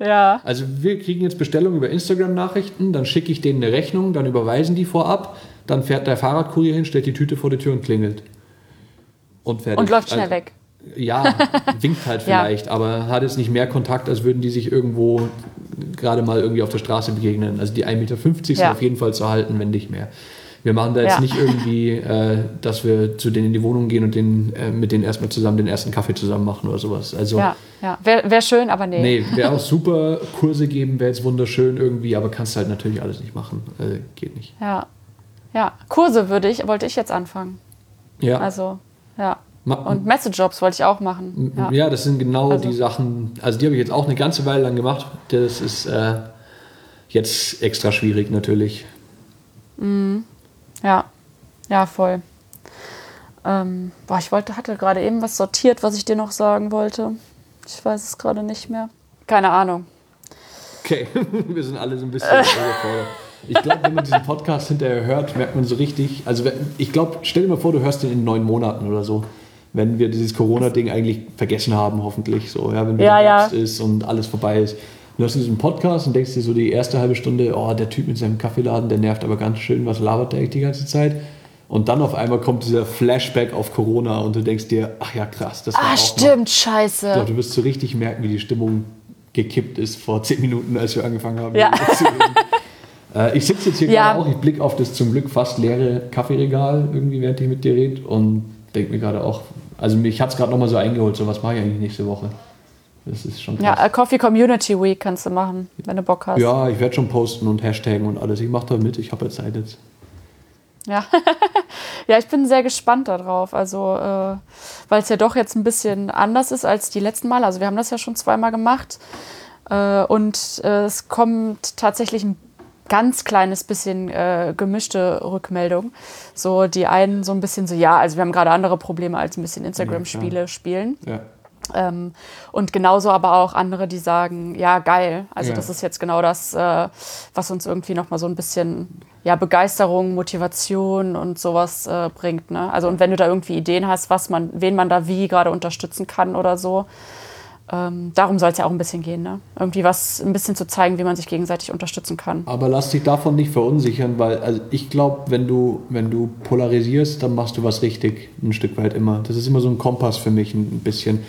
Ja. Also wir kriegen jetzt Bestellungen über Instagram-Nachrichten, dann schicke ich denen eine Rechnung, dann überweisen die vorab, dann fährt der Fahrradkurier hin, stellt die Tüte vor die Tür und klingelt. Und fertig. Und läuft schnell also, weg. Ja, winkt halt vielleicht, ja. aber hat jetzt nicht mehr Kontakt, als würden die sich irgendwo gerade mal irgendwie auf der Straße begegnen. Also die 1,50 Meter ja. sind auf jeden Fall zu halten, wenn nicht mehr. Wir machen da jetzt ja. nicht irgendwie, äh, dass wir zu denen in die Wohnung gehen und den, äh, mit denen erstmal zusammen den ersten Kaffee zusammen machen oder sowas. Also, ja, ja. Wäre wär schön, aber nee. Nee, wäre auch super. Kurse geben wäre jetzt wunderschön irgendwie, aber kannst halt natürlich alles nicht machen. Äh, geht nicht. Ja. Ja, Kurse würde ich, wollte ich jetzt anfangen. Ja. Also, ja. Und Message-Jobs wollte ich auch machen. Ja. ja, das sind genau also. die Sachen, also die habe ich jetzt auch eine ganze Weile lang gemacht. Das ist äh, jetzt extra schwierig natürlich. Mhm. Ja, ja, voll. Ähm, boah, ich wollte, hatte gerade eben was sortiert, was ich dir noch sagen wollte. Ich weiß es gerade nicht mehr. Keine Ahnung. Okay, wir sind alle so ein bisschen überfordert. Ich glaube, wenn man diesen Podcast hinterher hört, merkt man so richtig. Also, ich glaube, stell dir mal vor, du hörst den in neun Monaten oder so, wenn wir dieses Corona-Ding eigentlich vergessen haben, hoffentlich. So, ja, wenn ja, ja. ist und alles vorbei ist. Du hörst diesen Podcast und denkst dir so die erste halbe Stunde, oh, der Typ mit seinem Kaffeeladen, der nervt aber ganz schön, was labert der eigentlich die ganze Zeit? Und dann auf einmal kommt dieser Flashback auf Corona und du denkst dir, ach ja, krass, das war Ah, stimmt, noch. scheiße. Ich glaub, du wirst so richtig merken, wie die Stimmung gekippt ist vor zehn Minuten, als wir angefangen haben. Ja. äh, ich sitze jetzt hier ja. gerade auch, ich blicke auf das zum Glück fast leere Kaffeeregal, irgendwie, während ich mit dir rede und denke mir gerade auch, also mich hat es gerade nochmal so eingeholt, so was mache ich eigentlich nächste Woche? Das ist schon krass. Ja, Coffee Community Week kannst du machen, wenn du Bock hast. Ja, ich werde schon posten und Hashtaggen und alles. Ich mache da mit, ich habe ja Zeit jetzt. Ja. ja, ich bin sehr gespannt darauf. Also, äh, weil es ja doch jetzt ein bisschen anders ist als die letzten Mal. Also, wir haben das ja schon zweimal gemacht. Äh, und äh, es kommt tatsächlich ein ganz kleines bisschen äh, gemischte Rückmeldung. So, die einen so ein bisschen so, ja, also wir haben gerade andere Probleme als ein bisschen Instagram-Spiele ja, spielen. Ja. Ähm, und genauso aber auch andere, die sagen, ja, geil. Also ja. das ist jetzt genau das, äh, was uns irgendwie nochmal so ein bisschen ja, Begeisterung, Motivation und sowas äh, bringt. Ne? Also und wenn du da irgendwie Ideen hast, was man, wen man da wie gerade unterstützen kann oder so, ähm, darum soll es ja auch ein bisschen gehen. Ne? Irgendwie was ein bisschen zu zeigen, wie man sich gegenseitig unterstützen kann. Aber lass dich davon nicht verunsichern, weil also ich glaube, wenn du, wenn du polarisierst, dann machst du was richtig, ein Stück weit immer. Das ist immer so ein Kompass für mich ein bisschen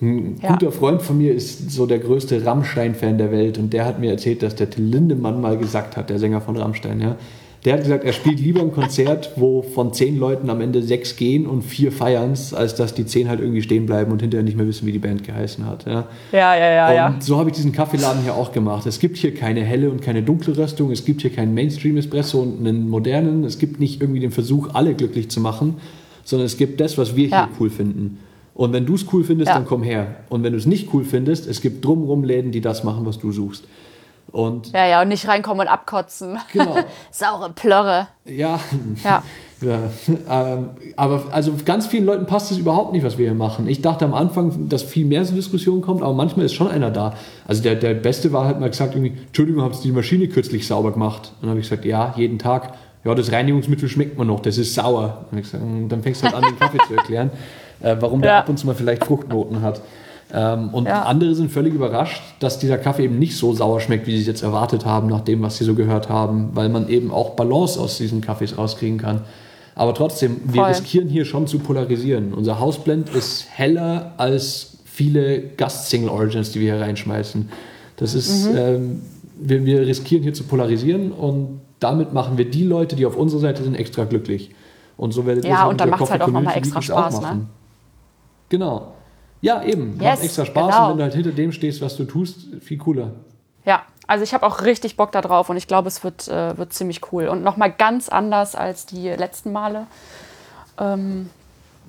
ein ja. guter Freund von mir ist so der größte Rammstein-Fan der Welt und der hat mir erzählt, dass der Till Lindemann mal gesagt hat, der Sänger von Rammstein, ja. Der hat gesagt, er spielt lieber ein Konzert, wo von zehn Leuten am Ende sechs gehen und vier feiern als dass die zehn halt irgendwie stehen bleiben und hinterher nicht mehr wissen, wie die Band geheißen hat. Ja, ja, ja. ja, und ja. so habe ich diesen Kaffeeladen hier auch gemacht. Es gibt hier keine helle und keine dunkle Röstung, es gibt hier keinen Mainstream-Espresso und einen modernen. Es gibt nicht irgendwie den Versuch, alle glücklich zu machen, sondern es gibt das, was wir hier cool finden. Und wenn du es cool findest, ja. dann komm her. Und wenn du es nicht cool findest, es gibt drumherum Läden, die das machen, was du suchst. Und ja, ja, und nicht reinkommen und abkotzen. Genau. Saure Plörre. Ja. Ja. ja. Ähm, aber also ganz vielen Leuten passt es überhaupt nicht, was wir hier machen. Ich dachte am Anfang, dass viel mehr so Diskussionen kommt, aber manchmal ist schon einer da. Also der, der Beste war halt mal gesagt, irgendwie, Entschuldigung, habt ihr die Maschine kürzlich sauber gemacht? Und dann habe ich gesagt, ja, jeden Tag. Ja, das Reinigungsmittel schmeckt man noch, das ist sauer. Und gesagt, hm, dann fängst du halt an, den Kaffee zu erklären äh, warum der ab und zu mal vielleicht Fruchtnoten hat. Ähm, und ja. andere sind völlig überrascht, dass dieser Kaffee eben nicht so sauer schmeckt, wie sie es jetzt erwartet haben, nach dem, was sie so gehört haben, weil man eben auch Balance aus diesen Kaffees rauskriegen kann. Aber trotzdem, wir Voll. riskieren hier schon zu polarisieren. Unser Hausblend ist heller als viele Gast-Single-Origins, die wir hier reinschmeißen. Das ist, mhm. ähm, wir, wir riskieren hier zu polarisieren und damit machen wir die Leute, die auf unserer Seite sind, extra glücklich. Und so werdet ihr Ja, und dann macht es halt auch nochmal extra Spaß, ne? Genau. Ja, eben. Yes, macht extra Spaß genau. und wenn du halt hinter dem stehst, was du tust, viel cooler. Ja, also ich habe auch richtig Bock darauf und ich glaube, es wird, äh, wird ziemlich cool. Und nochmal ganz anders als die letzten Male. Ähm,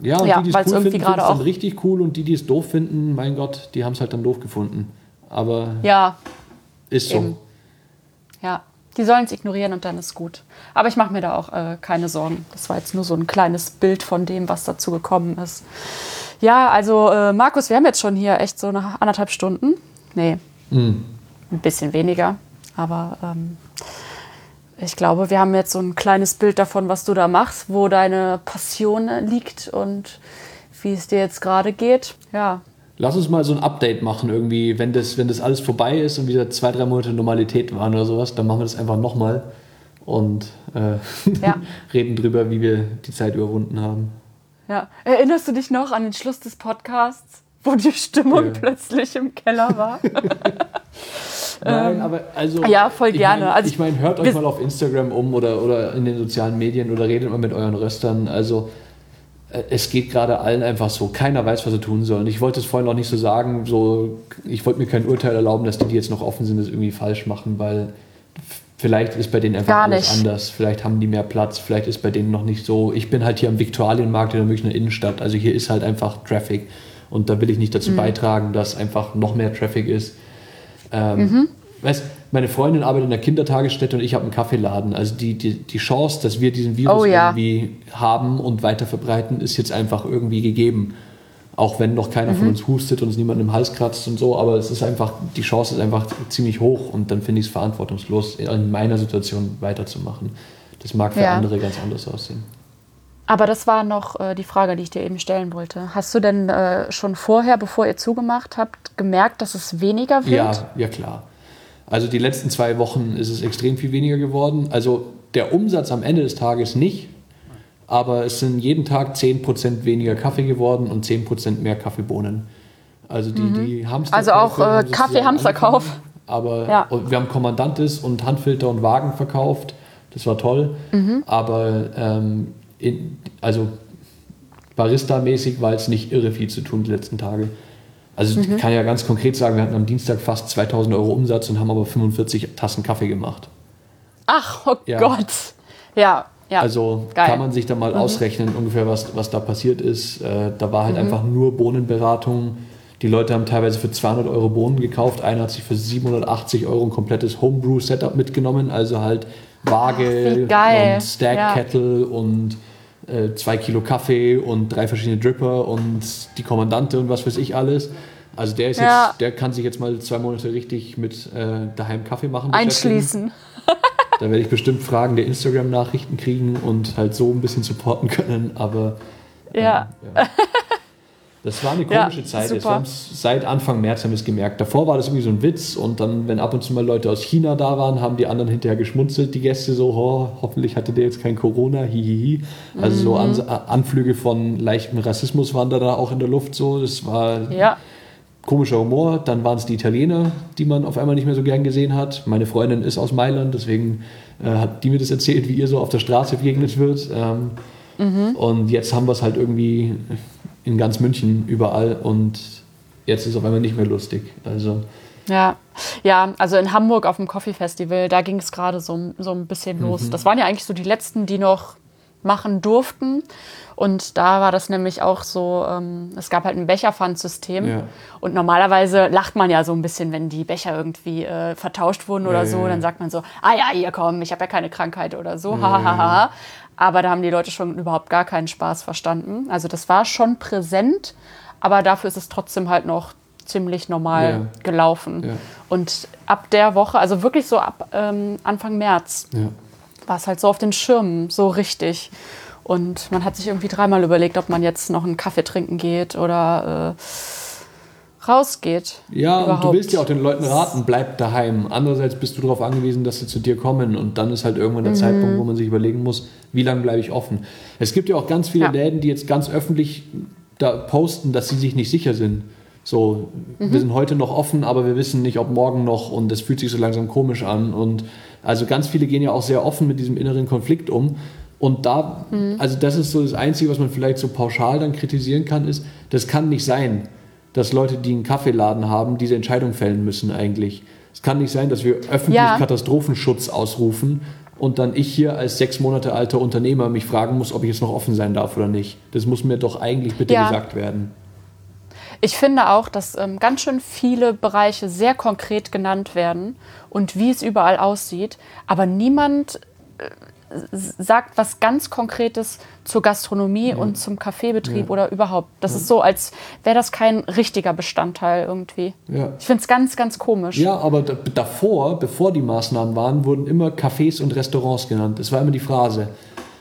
ja, und ja, die, die es cool finden, finden es dann richtig cool und die, die es doof finden, mein Gott, die haben es halt dann doof gefunden. Aber ja, ist so. Eben. Ja, die sollen es ignorieren und dann ist gut. Aber ich mache mir da auch äh, keine Sorgen. Das war jetzt nur so ein kleines Bild von dem, was dazu gekommen ist. Ja, also äh, Markus, wir haben jetzt schon hier echt so nach anderthalb Stunden. Nee, Mhm. ein bisschen weniger. Aber ähm, ich glaube, wir haben jetzt so ein kleines Bild davon, was du da machst, wo deine Passion liegt und wie es dir jetzt gerade geht. Ja, Lass uns mal so ein Update machen, irgendwie, wenn das, wenn das alles vorbei ist und wieder zwei, drei Monate Normalität waren oder sowas, dann machen wir das einfach nochmal und äh, Ja. reden drüber, wie wir die Zeit überwunden haben. Ja. Erinnerst du dich noch an den Schluss des Podcasts, wo die Stimmung Ja. plötzlich im Keller war? Nein, aber also. Ähm, ja, voll gerne. Mein, Also ich meine, hört euch mal auf Instagram um oder, oder in den sozialen Medien oder redet mal mit euren Röstern. Also, äh, es geht gerade allen einfach so. Keiner weiß, was sie tun sollen. Ich wollte es vorhin auch nicht so sagen. So, ich wollte mir kein Urteil erlauben, dass die, die jetzt noch offen sind, das irgendwie falsch machen, weil vielleicht ist bei denen einfach alles anders. Vielleicht haben die mehr Platz. Vielleicht ist bei denen noch nicht so. Ich bin halt hier am Viktualienmarkt in der Münchner Innenstadt. Also hier ist halt einfach Traffic. Und da will ich nicht dazu Mhm. beitragen, dass einfach noch mehr Traffic ist. Ähm, Mhm. Weißt, meine Freundin arbeitet in der Kindertagesstätte und ich habe einen Kaffeeladen. Also die, die, die Chance, dass wir diesen Virus Oh ja. irgendwie haben und weiter verbreiten, ist jetzt einfach irgendwie gegeben. Auch wenn noch keiner Mhm. von uns hustet und uns niemand im Hals kratzt und so, aber es ist einfach, die Chance ist einfach ziemlich hoch und dann finde ich es verantwortungslos, in meiner Situation weiterzumachen. Das mag für Ja. andere ganz anders aussehen. Aber das war noch äh, die Frage, die ich dir eben stellen wollte. Hast du denn äh, schon vorher, bevor ihr zugemacht habt, gemerkt, dass es weniger wird? Ja, ja klar. Also die letzten zwei Wochen ist es extrem viel weniger geworden. Also der Umsatz am Ende des Tages nicht, aber es sind jeden Tag 10% weniger Kaffee geworden und 10% mehr Kaffeebohnen. Also die, die Hamster Also auch, äh, haben Kaffee- sozusagen Hamsterkauf. angefangen, Aber Ja. wir haben Kommandantis und Handfilter und Wagen verkauft. Das war toll. Mhm. Aber ähm, in, also Barista-mäßig war jetzt nicht irre viel zu tun die letzten Tage. Also Mhm. ich kann ja ganz konkret sagen, wir hatten am Dienstag fast 2000 Euro Umsatz und haben aber 45 Tassen Kaffee gemacht. Ach, oh Ja. Gott. Ja, ja. Also Geil. Mhm. kann man sich da mal ausrechnen, ungefähr was, was da passiert ist. Äh, da war halt Mhm. einfach nur Bohnenberatung. Die Leute haben teilweise für 200 Euro Bohnen gekauft. Einer hat sich für 780 Euro ein komplettes Homebrew-Setup mitgenommen. Also halt Waage Ach, und Stack Ja. Kettle und äh, zwei Kilo Kaffee und drei verschiedene Dripper und die Kommandante und was weiß ich alles. Also der ist Ja. jetzt, der kann sich jetzt mal zwei Monate richtig mit äh, daheim Kaffee machen. Einschließen. Da werde ich bestimmt Fragen der Instagram-Nachrichten kriegen und halt so ein bisschen supporten können, aber ähm, Ja. ja. Das war eine Ja, komische Zeit. Wir haben's seit Anfang März haben wir es gemerkt. Davor war das irgendwie so ein Witz und dann, wenn ab und zu mal Leute aus China da waren, haben die anderen hinterher geschmunzelt, die Gäste so, oh, hoffentlich hatte der jetzt kein Corona, hihihi. Also so Mhm. Ans Anflüge von leichtem Rassismus waren da, da auch in der Luft so. Das war Ja. Komischer Humor. Dann waren es die Italiener, die man auf einmal nicht mehr so gern gesehen hat. Meine Freundin ist aus Mailand, deswegen äh, hat die mir das erzählt, wie ihr so auf der Straße begegnet wird. Ähm, Und jetzt haben wir es halt irgendwie in ganz München überall und jetzt ist es auf einmal nicht mehr lustig. Also Ja, ja, also in Hamburg auf dem Coffee Festival, da ging es gerade so, so ein bisschen los. Mhm. Das waren ja eigentlich so die letzten, die noch machen durften. Und da war das nämlich auch so, ähm, es gab halt ein Becherpfandsystem. Ja. Und normalerweise lacht man ja so ein bisschen, wenn die Becher irgendwie äh, vertauscht wurden oder Ja, so. ja. Dann sagt man so, ah ja, hier komm, ich habe ja keine Krankheit oder so. Hahaha. Aber da haben die Leute schon überhaupt gar keinen Spaß verstanden. Also das war schon präsent, aber dafür ist es trotzdem halt noch ziemlich normal gelaufen. Und ab der Woche, also wirklich so ab ähm, Anfang März, war es halt so auf den Schirmen, so richtig. Und man hat sich irgendwie dreimal überlegt, ob man jetzt noch einen Kaffee trinken geht oder äh, rausgeht. Ja, und du überhaupt. willst ja auch den Leuten raten, bleib daheim. Andererseits bist du darauf angewiesen, dass sie zu dir kommen und dann ist halt irgendwann Mhm. der Zeitpunkt, wo man sich überlegen muss, wie lange bleibe ich offen. Es gibt ja auch ganz viele Ja. Läden, die jetzt ganz öffentlich da posten, dass sie sich nicht sicher sind. So, Mhm. wir sind heute noch offen, aber wir wissen nicht, ob morgen noch und es fühlt sich so langsam komisch an. Und also ganz viele gehen ja auch sehr offen mit diesem inneren Konflikt um. Und da, Mhm. also das ist so das Einzige, was man vielleicht so pauschal dann kritisieren kann, ist, das kann nicht sein, dass Leute, die einen Kaffeeladen haben, diese Entscheidung fällen müssen eigentlich. Es kann nicht sein, dass wir öffentlich Ja. Katastrophenschutz ausrufen und dann ich hier als sechs Monate alter Unternehmer mich fragen muss, ob ich jetzt noch offen sein darf oder nicht. Das muss mir doch eigentlich bitte Ja. gesagt werden. Ich finde auch, dass ähm, ganz schön viele Bereiche sehr konkret genannt werden und wie es überall aussieht, aber niemand äh, sagt was ganz Konkretes zur Gastronomie Ja. und zum Kaffeebetrieb Ja. oder überhaupt. Das ist so, als wäre das kein richtiger Bestandteil irgendwie. Ja. Ich finde es ganz, ganz komisch. Ja, aber da- davor, bevor die Maßnahmen waren, wurden immer Cafés und Restaurants genannt. Das war immer die Phrase.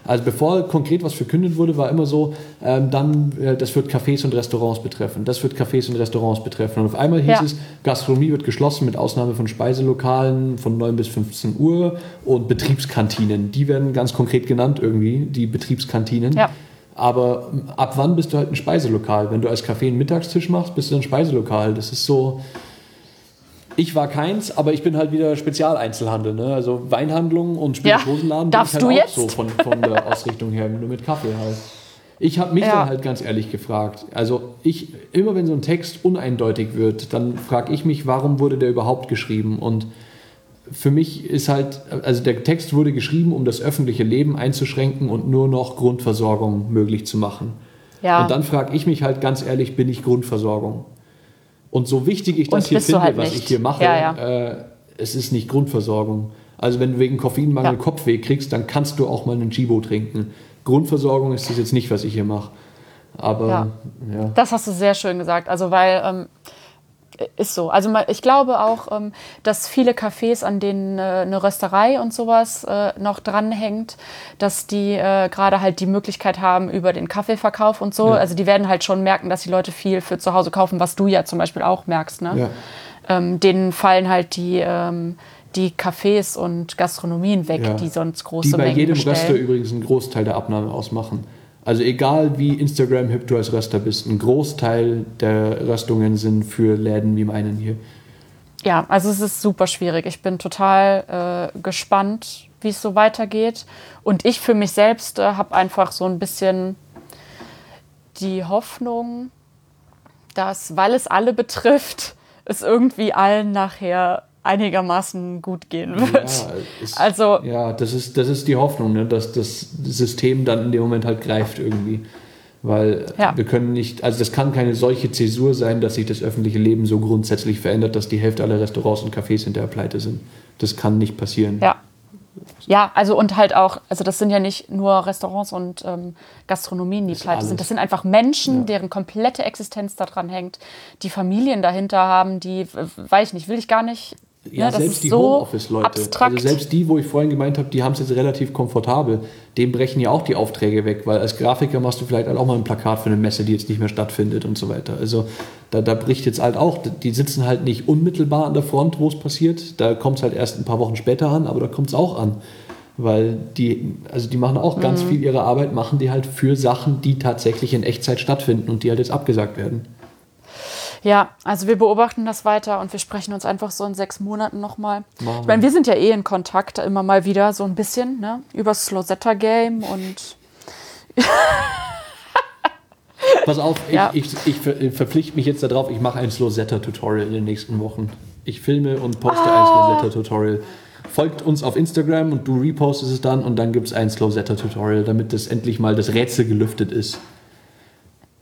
Also bevor konkret was verkündet wurde, war immer so, ähm, dann, äh, das wird Cafés und Restaurants betreffen. Das wird Cafés und Restaurants betreffen. Und auf einmal hieß Ja. es, Gastronomie wird geschlossen mit Ausnahme von Speiselokalen von 9 bis 15 Uhr und Betriebskantinen. Die werden ganz konkret genannt irgendwie, die Betriebskantinen. Ja. Aber ähm, ab wann bist du halt ein Speiselokal? Wenn du als Café einen Mittagstisch machst, bist du ein Speiselokal. Das ist so. Ich war keins, aber ich bin halt wieder Spezialeinzelhandel. Ne? Also Weinhandlung und Spirituosenladen Ja, darfst halt du auch jetzt? so von, von der Ausrichtung her, nur mit Kaffee halt. Ich habe mich Ja. dann halt ganz ehrlich gefragt. Also ich, immer wenn so ein Text uneindeutig wird, dann frage ich mich, warum wurde der überhaupt geschrieben? Und für mich ist halt, also der Text wurde geschrieben, um das öffentliche Leben einzuschränken und nur noch Grundversorgung möglich zu machen. Ja. Und dann frage ich mich halt ganz ehrlich, bin ich Grundversorgung? Und so wichtig ich das Und hier finde, halt was nicht. ich hier mache, Ja, ja. Äh, es ist nicht Grundversorgung. Also wenn du wegen Koffeinmangel Ja. Kopfweh kriegst, dann kannst du auch mal einen Chibo trinken. Grundversorgung ist das jetzt nicht, was ich hier mache. Aber Ja. ja. Das hast du sehr schön gesagt. Also, weil ähm, ist so. Also, ich glaube auch, ähm, dass viele Cafés, an denen äh, eine Rösterei und sowas äh, noch dranhängt, dass die äh, gerade halt die Möglichkeit haben über den Kaffeeverkauf und so. Ja. Also, die werden halt schon merken, dass die Leute viel für zu Hause kaufen, was du ja zum Beispiel auch merkst. Ne? Ja. Ähm, denen fallen halt die. Ähm, die Cafés und Gastronomien weg, Ja. die sonst große die bei Mengen jedem bestellen. Röster übrigens einen Großteil der Abnahme ausmachen. Also egal wie Instagram-hip du als Röster bist, ein Großteil der Röstungen sind für Läden wie meinen hier. Ja, also es ist super schwierig. Ich bin total äh, gespannt, wie es so weitergeht. Und ich für mich selbst äh, habe einfach so ein bisschen die Hoffnung, dass, weil es alle betrifft, es irgendwie allen nachher einigermaßen gut gehen wird. Ja, ist, Also- ja das, ist, das ist die Hoffnung, ne? dass das System dann in dem Moment halt greift irgendwie. Weil Ja. wir können nicht, also das kann keine solche Zäsur sein, dass sich das öffentliche Leben so grundsätzlich verändert, dass die Hälfte aller Restaurants und Cafés hinterher pleite sind. Das kann nicht passieren. Ja. Ja, also und halt auch, also das sind ja nicht nur Restaurants und ähm, Gastronomien, die pleite alles. sind. Das sind einfach Menschen, Ja. deren komplette Existenz daran hängt, die Familien dahinter haben, die, weiß ich nicht, will ich gar nicht. Ja, das selbst die so Homeoffice-Leute. Also selbst die, wo ich vorhin gemeint habe, die haben es jetzt relativ komfortabel. Dem brechen ja auch die Aufträge weg, weil als Grafiker machst du vielleicht halt auch mal ein Plakat für eine Messe, die jetzt nicht mehr stattfindet und so weiter. Also da, da bricht jetzt halt auch, die sitzen halt nicht unmittelbar an der Front, wo es passiert. Da kommt es halt erst ein paar Wochen später an, aber da kommt es auch an. Weil die, also die machen auch ganz Mhm. viel ihre Arbeit, machen die halt für Sachen, die tatsächlich in Echtzeit stattfinden und die halt jetzt abgesagt werden. Ja, also wir beobachten das weiter und wir sprechen uns einfach so in sechs Monaten nochmal. Machen Ich meine, wir sind ja eh in Kontakt immer mal wieder so ein bisschen, ne? Über das Slosetta-Game und Pass auf, ich, Ja. ich, ich ich verpflichte mich jetzt darauf, ich mache ein Slosetta-Tutorial in den nächsten Wochen. Ich filme und poste Ah. ein Slosetta-Tutorial. Folgt uns auf Instagram und du repostest es dann und dann gibt es ein Slosetta-Tutorial, damit das endlich mal das Rätsel gelüftet ist.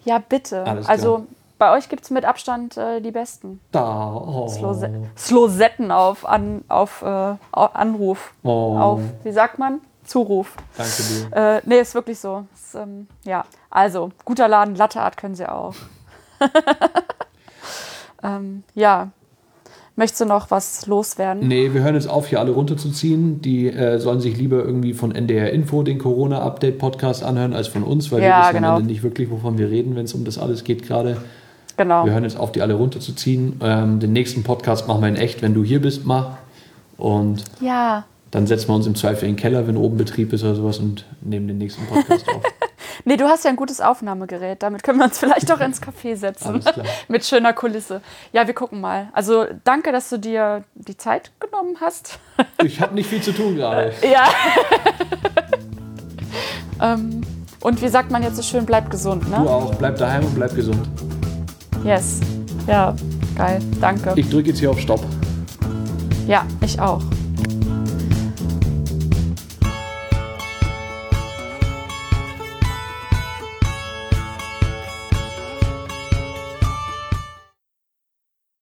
ja, bitte. Alles klar. also bei euch gibt es mit Abstand äh, die besten. Da. Oh. Slose Slosetten auf, an, auf äh, Anruf. Oh. Auf, wie sagt man? Zuruf. Danke dir. Äh, nee, ist wirklich so. Ist, ähm, ja, also, guter Laden, Latte Art können sie auch. ähm, ja. Möchtest du noch was loswerden? Nee, wir hören jetzt auf, hier alle runterzuziehen. Die äh, sollen sich lieber irgendwie von NDR Info den Corona-Update-Podcast anhören, als von uns, weil wir Ja, wissen genau. nicht wirklich, wovon wir reden, wenn es um das alles geht gerade. Genau. Wir hören jetzt auf, die alle runterzuziehen. Ähm, den nächsten Podcast machen wir in echt, wenn du hier bist, mach. Und Ja. dann setzen wir uns im Zweifel in den Keller, wenn oben Betrieb ist oder sowas und nehmen den nächsten Podcast auf. Nee, du hast ja ein gutes Aufnahmegerät. Damit können wir uns vielleicht auch ins Café setzen. Alles klar. Mit schöner Kulisse. Ja, wir gucken mal. Also, danke, dass du dir die Zeit genommen hast. Ich habe nicht viel zu tun gerade. Ja. ähm, und wie sagt man jetzt so schön, bleib gesund, Du ne? auch. Bleib daheim und bleib gesund. Yes. Ja, geil. Danke. Ich drücke jetzt hier auf Stopp. Ja, ich auch.